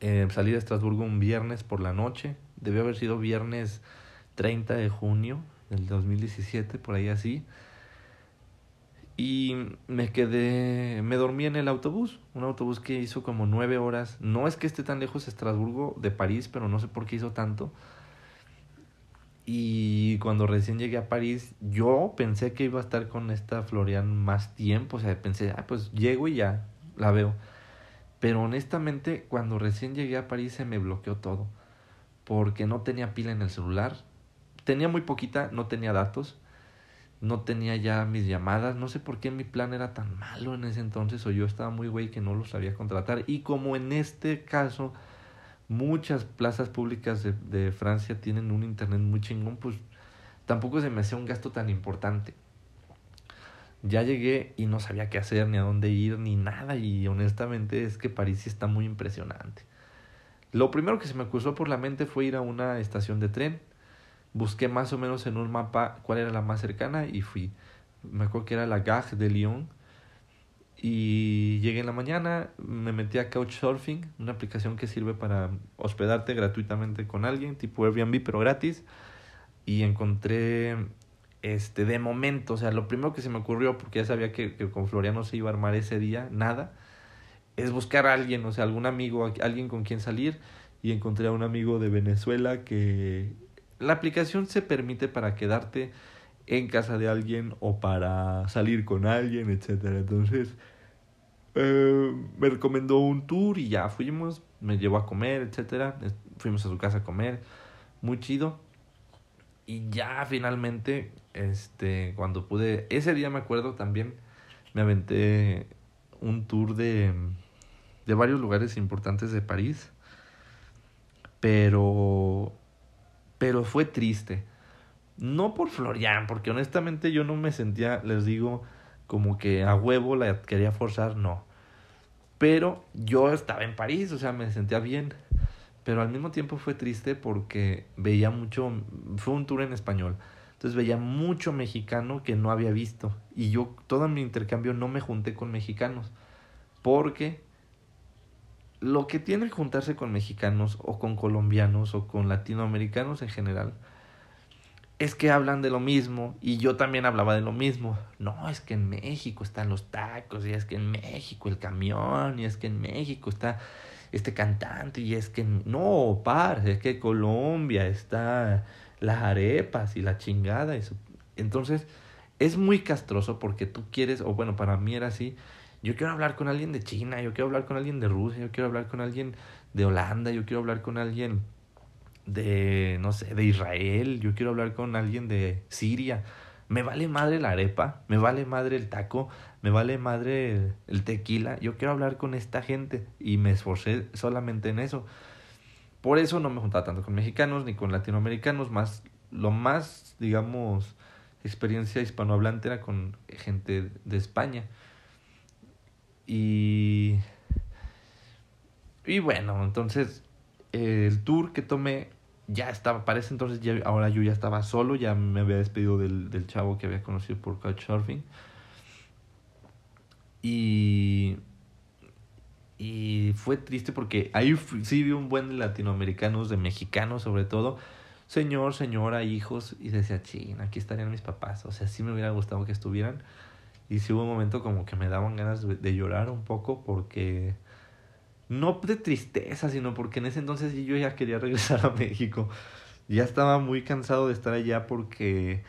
eh, salí de Estrasburgo un viernes por la noche, debió haber sido viernes 30 de junio del 2017, por ahí así. Y me quedé, me dormí en el autobús, un autobús que hizo como nueve horas. No es que esté tan lejos Estrasburgo de París, pero no sé por qué hizo tanto. Y cuando recién llegué a París, yo pensé que iba a estar con esta Florian más tiempo. O sea, pensé, ah, pues llego y ya la veo. Pero honestamente, cuando recién llegué a París se me bloqueó todo. Porque no tenía pila en el celular. Tenía muy poquita, no tenía datos no tenía ya mis llamadas, no sé por qué mi plan era tan malo en ese entonces o yo estaba muy güey que no lo sabía contratar y como en este caso muchas plazas públicas de, de, Francia tienen un internet muy chingón, pues tampoco se me hacía un gasto tan importante. Ya llegué y no sabía qué hacer, ni a dónde ir, ni nada y honestamente es que París está muy impresionante. Lo primero que se me cruzó por la mente fue ir a una estación de tren busqué más o menos en un mapa cuál era la más cercana y fui. Me acuerdo que era la Gare de Lyon. Y llegué en la mañana, me metí a Couchsurfing, una aplicación que sirve para hospedarte gratuitamente con alguien, tipo Airbnb, pero gratis. Y encontré, este, de momento, o sea, lo primero que se me ocurrió, porque ya sabía que, que con Floriano se iba a armar ese día, nada, es buscar a alguien, o sea, algún amigo, alguien con quien salir. Y encontré a un amigo de Venezuela que la aplicación se permite para quedarte en casa de alguien o para salir con alguien, etcétera. Entonces, eh, me recomendó un tour y ya fuimos, me llevó a comer, etcétera. Fuimos a su casa a comer, muy chido. Y ya finalmente, este, cuando pude, ese día me acuerdo también, me aventé un tour de, de varios lugares importantes de París. Pero pero fue triste. No por Florian, porque honestamente yo no me sentía, les digo, como que a huevo la quería forzar, no. Pero yo estaba en París, o sea, me sentía bien. Pero al mismo tiempo fue triste porque veía mucho, fue un tour en español. Entonces veía mucho mexicano que no había visto. Y yo todo mi intercambio no me junté con mexicanos. Porque lo que tiene juntarse con mexicanos o con colombianos o con latinoamericanos en general es que hablan de lo mismo y yo también hablaba de lo mismo. No, es que en México están los tacos y es que en México el camión y es que en México está este cantante y es que no, par, es que Colombia está las arepas y la chingada. Entonces es muy castroso porque tú quieres, o bueno, para mí era así, yo quiero hablar con alguien de China, yo quiero hablar con alguien de Rusia, yo quiero hablar con alguien de Holanda, yo quiero hablar con alguien de, no sé, de Israel, yo quiero hablar con alguien de Siria. Me vale madre la arepa, me vale madre el taco, me vale madre el, tequila. Yo quiero hablar con esta gente y me esforcé solamente en eso. Por eso no me juntaba tanto con mexicanos ni con latinoamericanos, más lo más, digamos, experiencia hispanohablante era con gente de España. Y y bueno, entonces el tour que tomé ya estaba, para ese entonces ya, ahora yo ya estaba solo, ya me había despedido del, del chavo que había conocido por Couchsurfing. Y, y fue triste porque ahí sí vi un buen de latinoamericanos, de mexicanos sobre todo, señor, señora, hijos, y decía, ching, aquí estarían mis papás. O sea, sí me hubiera gustado que estuvieran. Y sí hubo un momento como que me daban ganas de llorar un poco porque no de tristeza, sino porque en ese entonces yo ya quería regresar a México. Ya estaba muy cansado de estar allá porque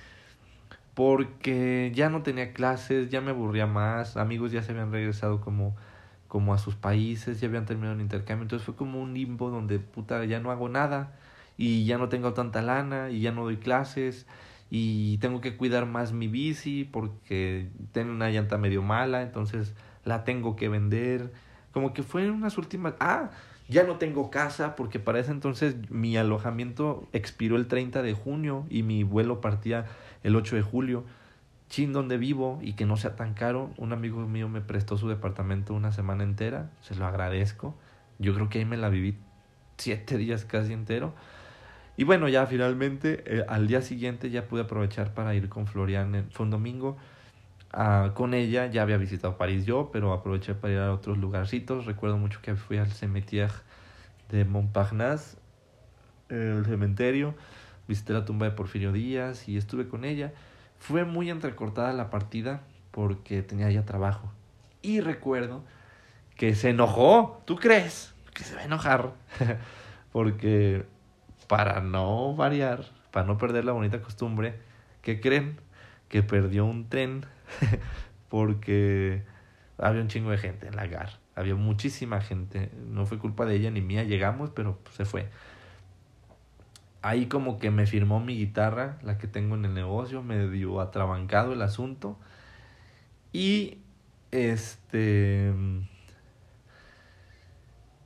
porque ya no tenía clases, ya me aburría más, amigos ya se habían regresado como como a sus países, ya habían terminado el intercambio, entonces fue como un limbo donde puta ya no hago nada y ya no tengo tanta lana y ya no doy clases y tengo que cuidar más mi bici porque tiene una llanta medio mala, entonces la tengo que vender como que fue en unas últimas... Ah, ya no tengo casa porque para ese entonces mi alojamiento expiró el 30 de junio y mi vuelo partía el 8 de julio. Chin donde vivo y que no sea tan caro. Un amigo mío me prestó su departamento una semana entera. Se lo agradezco. Yo creo que ahí me la viví siete días casi entero. Y bueno, ya finalmente eh, al día siguiente ya pude aprovechar para ir con Florian. Fue un domingo Ah, con ella ya había visitado París yo, pero aproveché para ir a otros lugarcitos. Recuerdo mucho que fui al cementière de Montparnasse, el cementerio, visité la tumba de Porfirio Díaz y estuve con ella. Fue muy entrecortada la partida porque tenía ya trabajo. Y recuerdo que se enojó. ¿Tú crees que se va a enojar? porque para no variar, para no perder la bonita costumbre, ¿qué creen? Que perdió un tren porque había un chingo de gente en la GAR. Había muchísima gente. No fue culpa de ella ni mía. Llegamos, pero se fue. Ahí como que me firmó mi guitarra, la que tengo en el negocio, me dio atrabancado el asunto. Y este...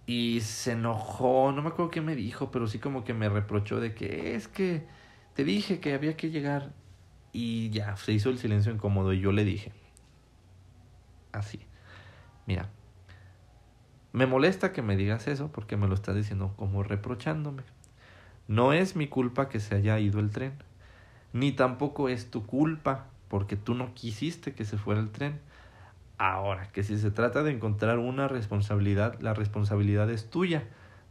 Y se enojó, no me acuerdo qué me dijo, pero sí como que me reprochó de que es que te dije que había que llegar. Y ya, se hizo el silencio incómodo y yo le dije, así, mira, me molesta que me digas eso porque me lo estás diciendo como reprochándome. No es mi culpa que se haya ido el tren, ni tampoco es tu culpa porque tú no quisiste que se fuera el tren. Ahora, que si se trata de encontrar una responsabilidad, la responsabilidad es tuya,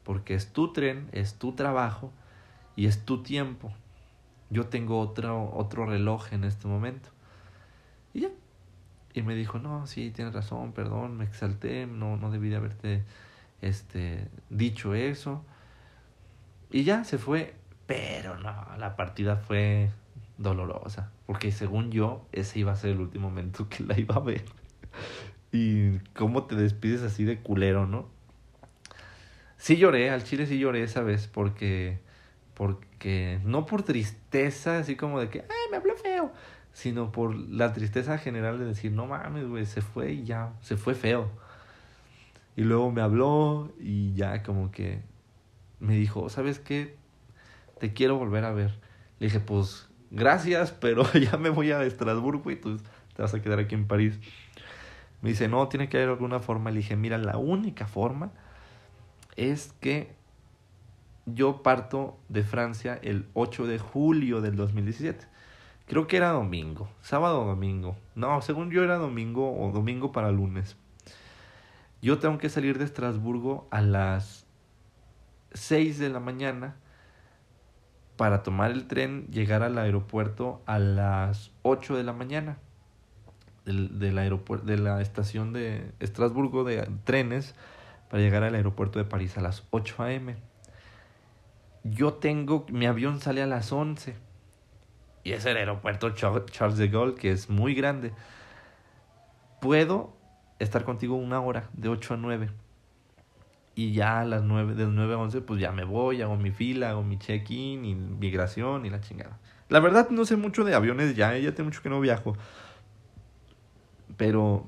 porque es tu tren, es tu trabajo y es tu tiempo yo tengo otro, otro reloj en este momento. Y ya. Y me dijo, no, sí, tienes razón, perdón, me exalté, no, no debí de haberte este, dicho eso. Y ya se fue, pero no, la partida fue dolorosa, porque según yo, ese iba a ser el último momento que la iba a ver. Y cómo te despides así de culero, ¿no? Sí lloré, al chile sí lloré esa vez, porque porque no por tristeza, así como de que, ay, me habló feo, sino por la tristeza general de decir, no mames, güey, se fue y ya, se fue feo. Y luego me habló y ya como que me dijo, ¿sabes qué? Te quiero volver a ver. Le dije, pues gracias, pero ya me voy a Estrasburgo y tus, te vas a quedar aquí en París. Me dice, no, tiene que haber alguna forma. Le dije, mira, la única forma es que yo parto de Francia el 8 de julio del 2017. Creo que era domingo, sábado o domingo. No, según yo era domingo o domingo para lunes. Yo tengo que salir de Estrasburgo a las 6 de la mañana para tomar el tren, llegar al aeropuerto a las 8 de la mañana. Del, del de la estación de Estrasburgo de trenes para llegar al aeropuerto de París a las 8 a.m. Yo tengo, mi avión sale a las 11 y es el aeropuerto Charles de Gaulle que es muy grande. Puedo estar contigo una hora, de 8 a 9. Y ya a las 9, del 9 a 11, pues ya me voy, hago mi fila, hago mi check-in y migración y la chingada. La verdad no sé mucho de aviones ya, ya tengo mucho que no viajo. Pero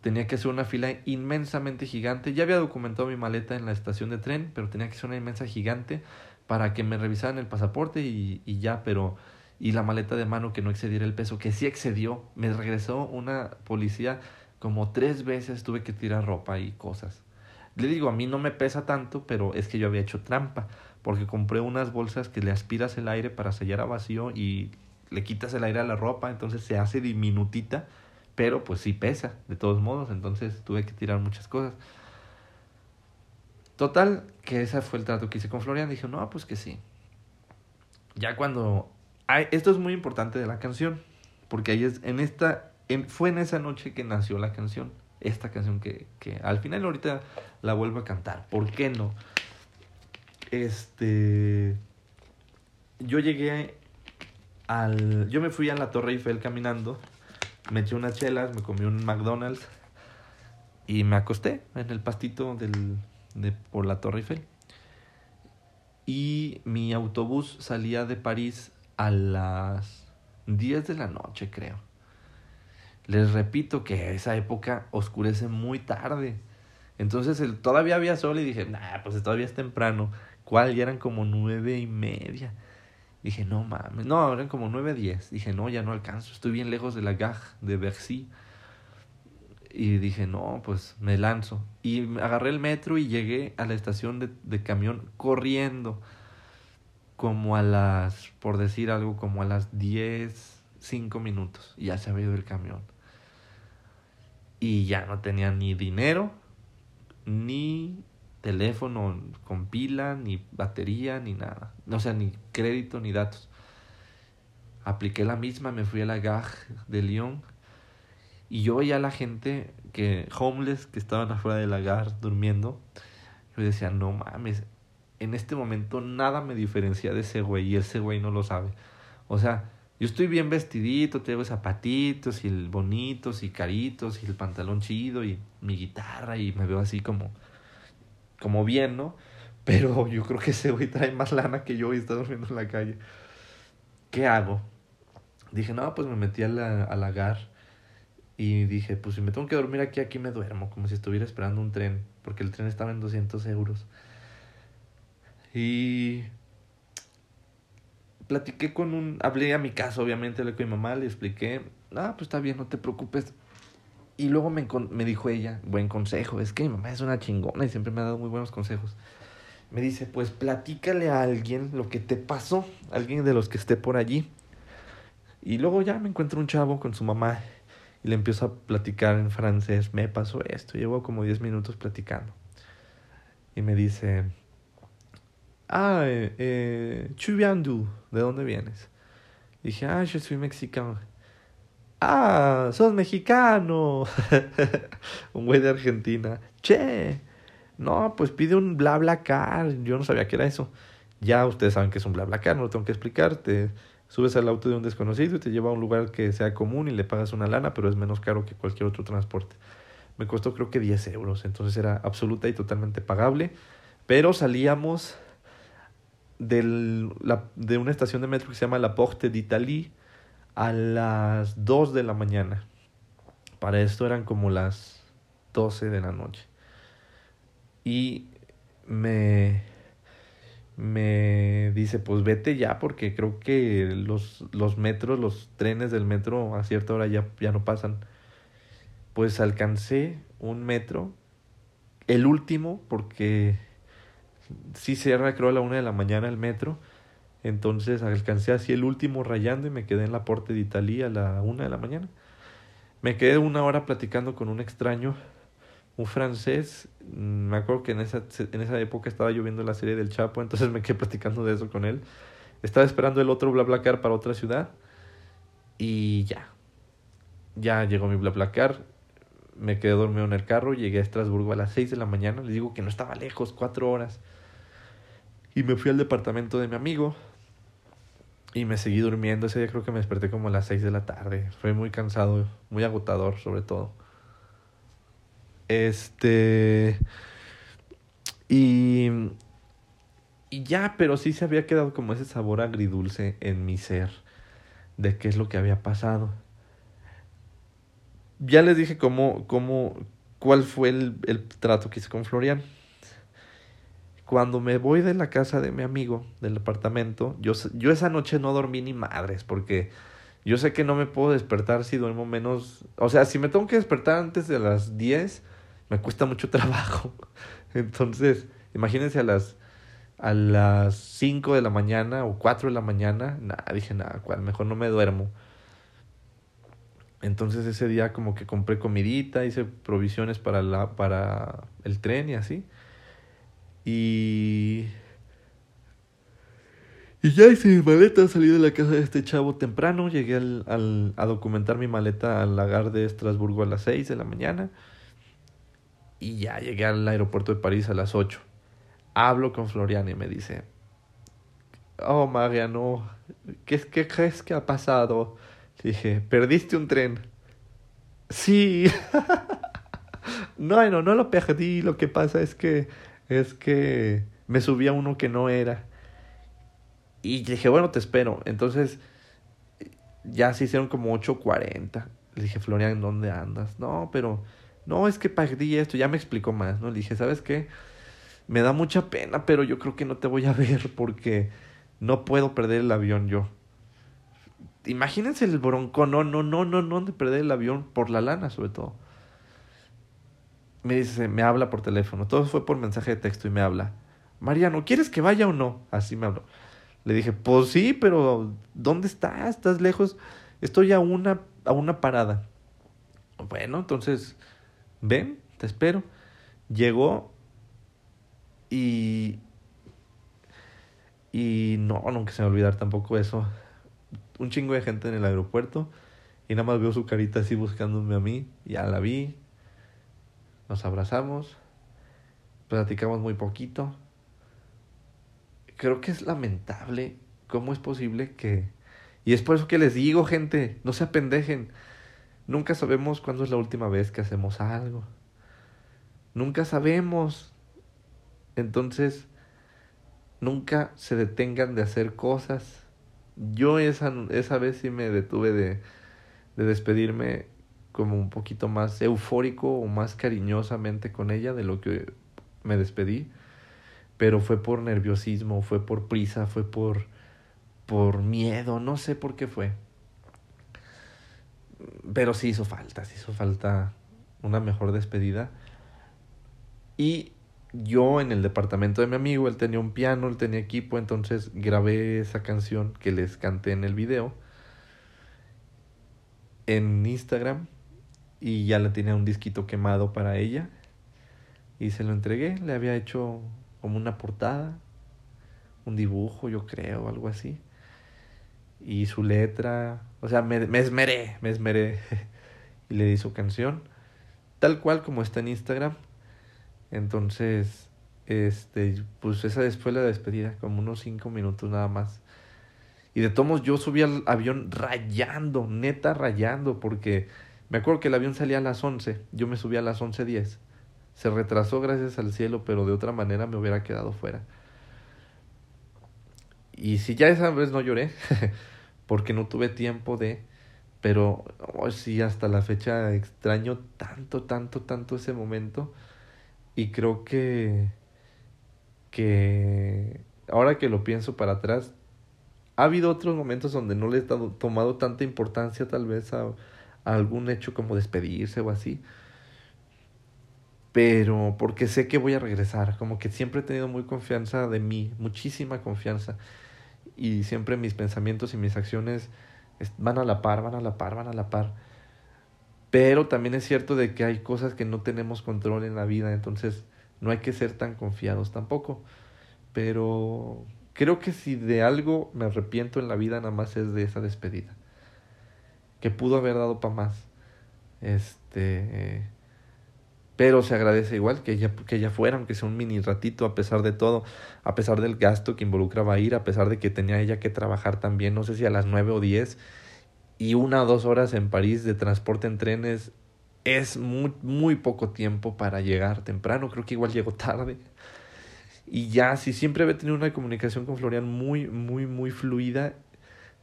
tenía que hacer una fila inmensamente gigante. Ya había documentado mi maleta en la estación de tren, pero tenía que ser una inmensa gigante para que me revisaran el pasaporte y, y ya, pero y la maleta de mano que no excediera el peso, que sí excedió. Me regresó una policía como tres veces tuve que tirar ropa y cosas. Le digo, a mí no me pesa tanto, pero es que yo había hecho trampa, porque compré unas bolsas que le aspiras el aire para sellar a vacío y le quitas el aire a la ropa, entonces se hace diminutita, pero pues sí pesa, de todos modos, entonces tuve que tirar muchas cosas. Total, que ese fue el trato que hice con Florian, dije, no, pues que sí. Ya cuando... esto es muy importante de la canción, porque ahí es, en esta fue en esa noche que nació la canción. Esta canción que, que al final ahorita la vuelvo a cantar. ¿Por qué no? Este. Yo llegué al. Yo me fui a la Torre Eiffel caminando. Me eché unas chelas, me comí un McDonald's. Y me acosté en el pastito del, de, por la Torre Eiffel. Y mi autobús salía de París a las 10 de la noche, creo. Les repito que esa época oscurece muy tarde. Entonces todavía había sol y dije, nah, pues todavía es temprano. ¿Cuál? Ya eran como nueve y media. Dije, no mames. No, eran como nueve diez. Dije, no, ya no alcanzo. Estoy bien lejos de la gare de Bercy. Y dije, no, pues me lanzo. Y agarré el metro y llegué a la estación de, de camión corriendo. Como a las, por decir algo, como a las diez, cinco minutos. Y ya se había ido el camión y ya no tenía ni dinero, ni teléfono con pila, ni batería, ni nada. O sea, ni crédito, ni datos. Apliqué la misma, me fui a la gare de Lyon y yo veía a la gente que, homeless, que estaban afuera de la gare durmiendo. Yo decía, no mames, en este momento nada me diferencia de ese güey y ese güey no lo sabe. O sea, yo estoy bien vestidito, tengo zapatitos y el bonitos y caritos y el pantalón chido y mi guitarra y me veo así como, como bien, ¿no? Pero yo creo que ese güey trae más lana que yo y está durmiendo en la calle. ¿Qué hago? Dije, no, pues me metí a la, a la GAR y dije, pues si me tengo que dormir aquí, aquí me duermo, como si estuviera esperando un tren, porque el tren estaba en 200 euros. Y platiqué con un, hablé a mi caso, obviamente, hablé con mi mamá, le expliqué, ah, pues está bien, no te preocupes. Y luego me, me dijo ella, buen consejo, es que mi mamá es una chingona y siempre me ha dado muy buenos consejos. Me dice, pues platícale a alguien lo que te pasó, alguien de los que esté por allí. Y luego ya me encuentro un chavo con su mamá y le empiezo a platicar en francés, me pasó esto, llevo como 10 minutos platicando. Y me dice, ah, eh, eh ¿De dónde vienes? Dije, ah, yo soy mexicano. Ah, sos mexicano. un güey de Argentina. Che, no, pues pide un bla bla car. Yo no sabía que era eso. Ya ustedes saben que es un bla bla car, no lo tengo que explicar. Te subes al auto de un desconocido y te lleva a un lugar que sea común y le pagas una lana, pero es menos caro que cualquier otro transporte. Me costó creo que 10 euros, entonces era absoluta y totalmente pagable. Pero salíamos del, la, de una estación de metro que se llama La Porte d'Italie a las 2 de la mañana. Para esto eran como las 12 de la noche. Y me, me dice, pues vete ya porque creo que los, los metros, los trenes del metro a cierta hora ya, ya no pasan. Pues alcancé un metro, el último, porque sí cierra creo a la una de la mañana el metro. Entonces alcancé así el último rayando y me quedé en la Porte de Italia a la una de la mañana. Me quedé una hora platicando con un extraño, un francés. Mm, me acuerdo que en esa, en esa época estaba yo viendo la serie del Chapo, entonces me quedé platicando de eso con él. Estaba esperando el otro BlaBlaCar para otra ciudad y ya. Ya llegó mi BlaBlaCar, me quedé dormido en el carro, llegué a Estrasburgo a las 6 de la mañana, les digo que no estaba lejos, cuatro horas. Y me fui al departamento de mi amigo, y me seguí durmiendo. Ese día creo que me desperté como a las 6 de la tarde. Fue muy cansado, muy agotador sobre todo. Este... Y... Y ya, pero sí se había quedado como ese sabor agridulce en mi ser de qué es lo que había pasado. Ya les dije cómo, cómo, cuál fue el, el trato que hice con Florian. Cuando me voy de la casa de mi amigo, del apartamento, yo, yo esa noche no dormí ni madres, porque yo sé que no me puedo despertar si duermo menos. O sea, si me tengo que despertar antes de las 10, me cuesta mucho trabajo. Entonces, imagínense a las, a las 5 de la mañana o 4 de la mañana, nada, dije nada, cual, mejor no me duermo. Entonces ese día como que compré comidita, hice provisiones para, la, para el tren y así. Y... Y ya hice mi maleta, salí de la casa de este chavo temprano, llegué al, al, a documentar mi maleta al lagar de Estrasburgo a las 6 de la mañana y ya llegué al aeropuerto de París a las 8. Hablo con Florian y me dice, oh Mariano, ¿qué, qué crees que ha pasado? Dije, perdiste un tren. Sí. no, no, no lo perdí, lo que pasa es que es que me subí a uno que no era. Y dije, bueno, te espero. Entonces, ya se hicieron como 8.40. Le dije, Florian, ¿dónde andas? No, pero, no, es que perdí esto. Ya me explicó más, ¿no? Le dije, ¿sabes qué? Me da mucha pena, pero yo creo que no te voy a ver porque no puedo perder el avión yo. Imagínense el bronco, no, no, no, no, no, de perder el avión por la lana, sobre todo me dice, me habla por teléfono. Todo fue por mensaje de texto y me habla. Mariano, ¿quieres que vaya o no? Así me habló. Le dije, pues sí, pero ¿dónde estás? ¿Estás lejos? Estoy a una, a una parada. Bueno, entonces, ven, te espero. Llegó y... Y no, nunca se me va olvidar tampoco eso. Un chingo de gente en el aeropuerto y nada más veo su carita así buscándome a mí. Ya la vi, nos abrazamos, platicamos muy poquito. Creo que es lamentable cómo es posible que... Y es por eso que les digo, gente, no se apendejen. Nunca sabemos cuándo es la última vez que hacemos algo. Nunca sabemos. Entonces, nunca se detengan de hacer cosas. Yo esa, esa vez sí me detuve de, de despedirme como un poquito más eufórico o más cariñosamente con ella de lo que me despedí, pero fue por nerviosismo, fue por prisa, fue por por miedo, no sé por qué fue. Pero sí hizo falta, sí hizo falta una mejor despedida. Y yo en el departamento de mi amigo, él tenía un piano, él tenía equipo, entonces grabé esa canción que les canté en el video en Instagram y ya la tenía un disquito quemado para ella y se lo entregué, le había hecho como una portada, un dibujo yo creo, algo así. Y su letra, o sea, me, me esmeré, me esmeré y le di su canción, tal cual como está en Instagram. Entonces, este, pues esa fue la despedida, como unos cinco minutos nada más. Y de todos yo subí al avión rayando, neta rayando, porque me acuerdo que el avión salía a las 11, yo me subí a las 11.10. Se retrasó gracias al cielo, pero de otra manera me hubiera quedado fuera. Y si ya esa vez no lloré, porque no tuve tiempo de... Pero oh, sí, hasta la fecha extraño tanto, tanto, tanto ese momento. Y creo que... que ahora que lo pienso para atrás, ha habido otros momentos donde no le he tomado tanta importancia tal vez a, a algún hecho como despedirse o así. Pero porque sé que voy a regresar, como que siempre he tenido muy confianza de mí, muchísima confianza. Y siempre mis pensamientos y mis acciones van a la par, van a la par, van a la par. Pero también es cierto de que hay cosas que no tenemos control en la vida, entonces no hay que ser tan confiados tampoco. Pero creo que si de algo me arrepiento en la vida, nada más es de esa despedida. Que pudo haber dado para más. Este. pero se agradece igual que ella, que ella fuera, aunque sea un mini ratito, a pesar de todo, a pesar del gasto que involucraba ir, a pesar de que tenía ella que trabajar también, no sé si a las nueve o diez, y una o dos horas en París de transporte en trenes es muy, muy poco tiempo para llegar temprano, creo que igual llegó tarde. Y ya, si siempre había tenido una comunicación con Florian muy, muy, muy fluida,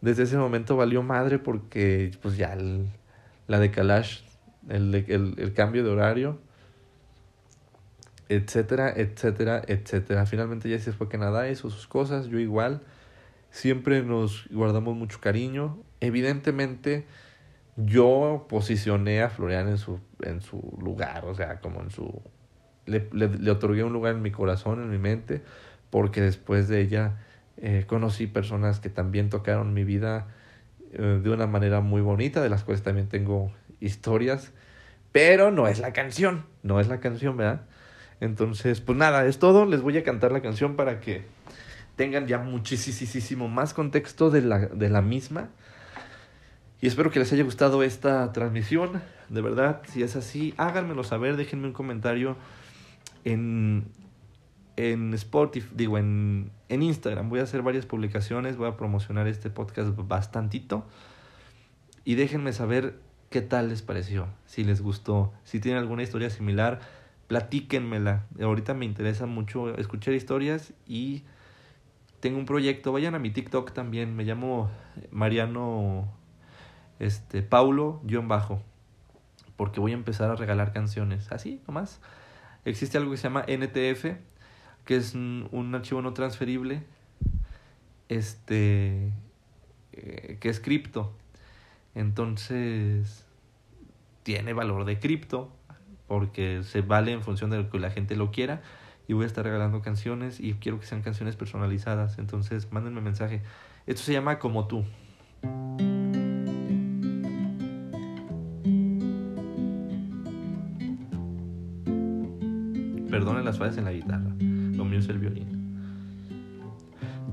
desde ese momento valió madre porque pues ya la decalage, el, el, el cambio de horario, etcétera, etcétera, etcétera. Finalmente ya se fue a Canadá, hizo sus cosas, yo igual. Siempre nos guardamos mucho cariño. Evidentemente, yo posicioné a Florian en su, en su lugar, o sea, como en su le, le, otorgué un lugar en mi corazón, en mi mente, porque después de ella eh, conocí personas que también tocaron mi vida eh, de una manera muy bonita, de las cuales también tengo historias, pero no es la canción, no es la canción, ¿verdad? Entonces, pues nada, es todo, les voy a cantar la canción para que tengan ya muchísimo más contexto de la, de la misma. Y espero que les haya gustado esta transmisión. De verdad, si es así, háganmelo saber, déjenme un comentario en, en Spotify, digo, en, en Instagram. Voy a hacer varias publicaciones, voy a promocionar este podcast bastantito. Y déjenme saber qué tal les pareció, si les gustó, si tienen alguna historia similar, platíquenmela. Ahorita me interesa mucho escuchar historias y tengo un proyecto. Vayan a mi TikTok también, me llamo Mariano este Paulo guion bajo porque voy a empezar a regalar canciones, así nomás existe algo que se llama NTF, que es un, archivo no transferible, este, eh, que es cripto. Entonces, tiene valor de cripto, porque se vale en función de lo que la gente lo quiera. Y voy a estar regalando canciones y quiero que sean canciones personalizadas. Entonces, mándenme mensaje. Esto se llama Como tú. Perdonen las fallas en la guitarra, el violín.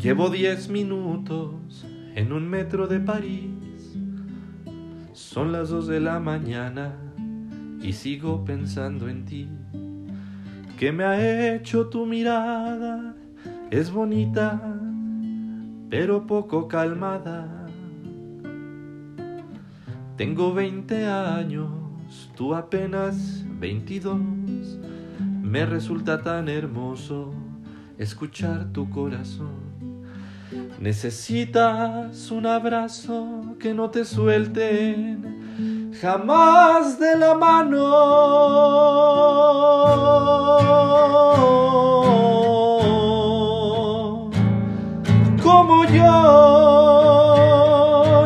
Llevo diez minutos en un metro de París. Son las dos de la mañana y sigo pensando en ti. ¿Qué me ha hecho tu mirada? Es bonita, pero poco calmada. Tengo veinte años, tú apenas veintidós me resulta tan hermoso escuchar tu corazón. Necesitas un abrazo que no te suelten jamás de la mano. Como yo,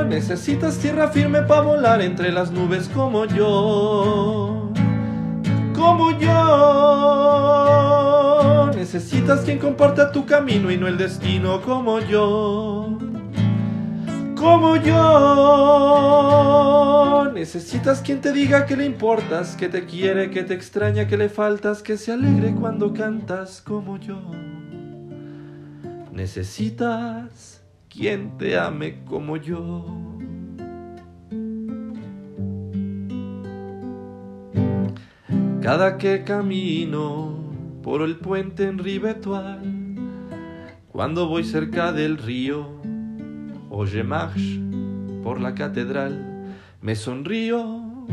necesitas tierra firme para volar entre las nubes como yo como yo. Necesitas quien comparta tu camino y no el destino como yo. Como yo. Necesitas quien te diga que le importas, que te quiere, que te extraña, que le faltas, que se alegre cuando cantas como yo. Necesitas quien te ame como yo. Cada que camino por el puente en Ribetual, cuando voy cerca del río, o je marche por la catedral, me sonrío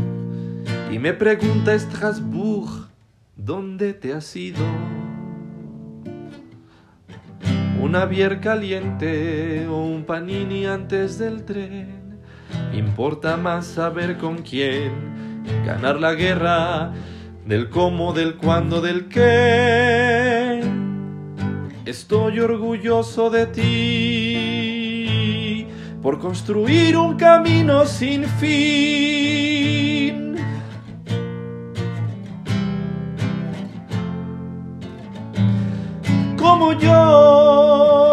y me pregunta Strasbourg, ¿dónde te has ido? Una bier caliente o un panini antes del tren, importa más saber con quién ganar la guerra del cómo, del cuándo, del qué. Estoy orgulloso de ti por construir un camino sin fin. Como yo,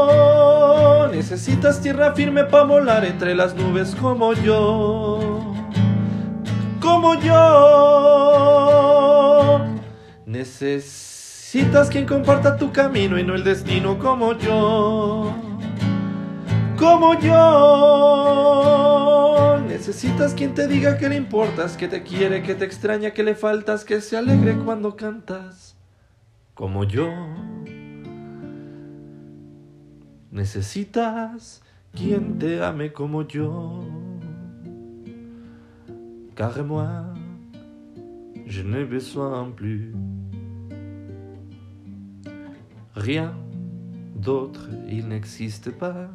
necesitas tierra firme para volar entre las nubes como yo. Como yo. Necesitas quien comparta tu camino y no el destino como yo. Como yo. Necesitas quien te diga que le importas, que te quiere, que te extraña, que le faltas, que se alegre cuando cantas. Como yo. Necesitas quien te ame como yo. Car moi, je n'ai besoin plus. Rien d'autre, il n'existe pas.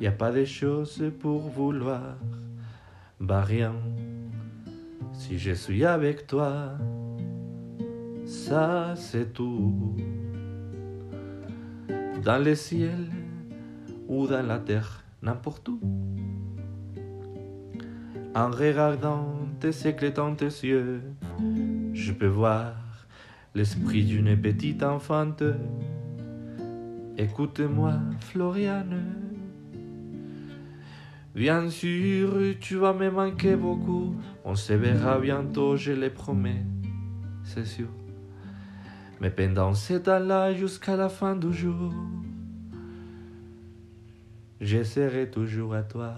Y a pas de choses pour vouloir. Bah rien, si je suis avec toi, ça c'est tout. Dans le ciel ou dans la terre, n'importe où. En regardant tes éclatants yeux, je peux voir l'esprit d'une petite enfante. Écoute-moi, Floriane. Bien sûr, tu vas me manquer beaucoup. On se verra bientôt, je le promets, c'est sûr. Mais pendant ce temps-là, jusqu'à la fin du jour, je serai toujours à toi.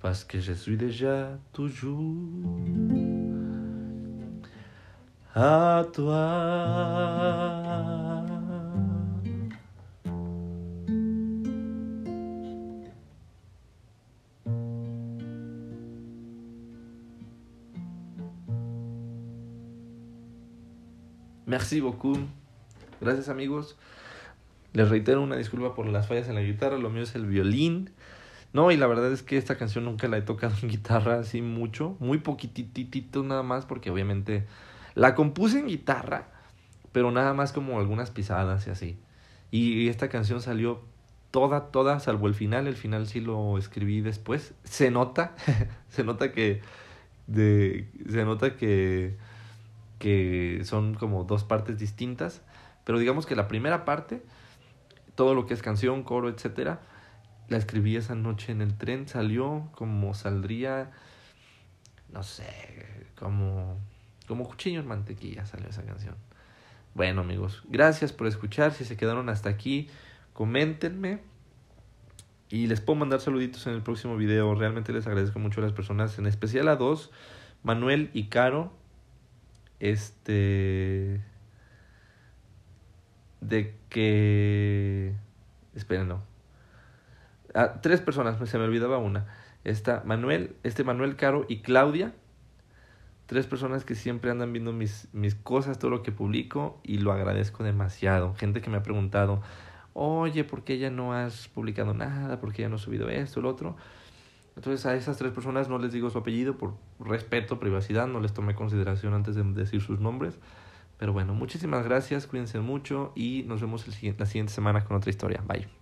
Parce que je suis déjà toujours à toi. Merci beaucoup. Gracias amigos. Les reitero una disculpa por las fallas en la guitarra, lo mío es el violín. No, y la verdad es que esta canción nunca la he tocado en guitarra así mucho, muy poquititito nada más, porque obviamente la compuse en guitarra, pero nada más como algunas pisadas y así. Y esta canción salió toda, toda, salvo el final, el final sí lo escribí después. Se nota, se nota que, de, se nota que, que son como dos partes distintas, pero digamos que la primera parte todo lo que es canción, coro, etcétera. La escribí esa noche en el tren, salió como saldría, no sé, como, como cuchillo en mantequilla salió esa canción. Bueno amigos, gracias por escuchar, si se quedaron hasta aquí, coméntenme y les puedo mandar saluditos en el próximo video, realmente les agradezco mucho a las personas, en especial a dos, Manuel y Caro, este de que... Esperen, no. Ah, tres personas, se me olvidaba una. Está Manuel, este Manuel Caro y Claudia. Tres personas que siempre andan viendo mis, mis cosas, todo lo que publico y lo agradezco demasiado. Gente que me ha preguntado, oye, ¿por qué ya no has publicado nada? ¿Por qué ya no has subido esto, lo otro? Entonces a esas tres personas no les digo su apellido por respeto, privacidad, no les tomé consideración antes de decir sus nombres. Pero bueno, muchísimas gracias, cuídense mucho y nos vemos la siguiente semana con otra historia. Bye.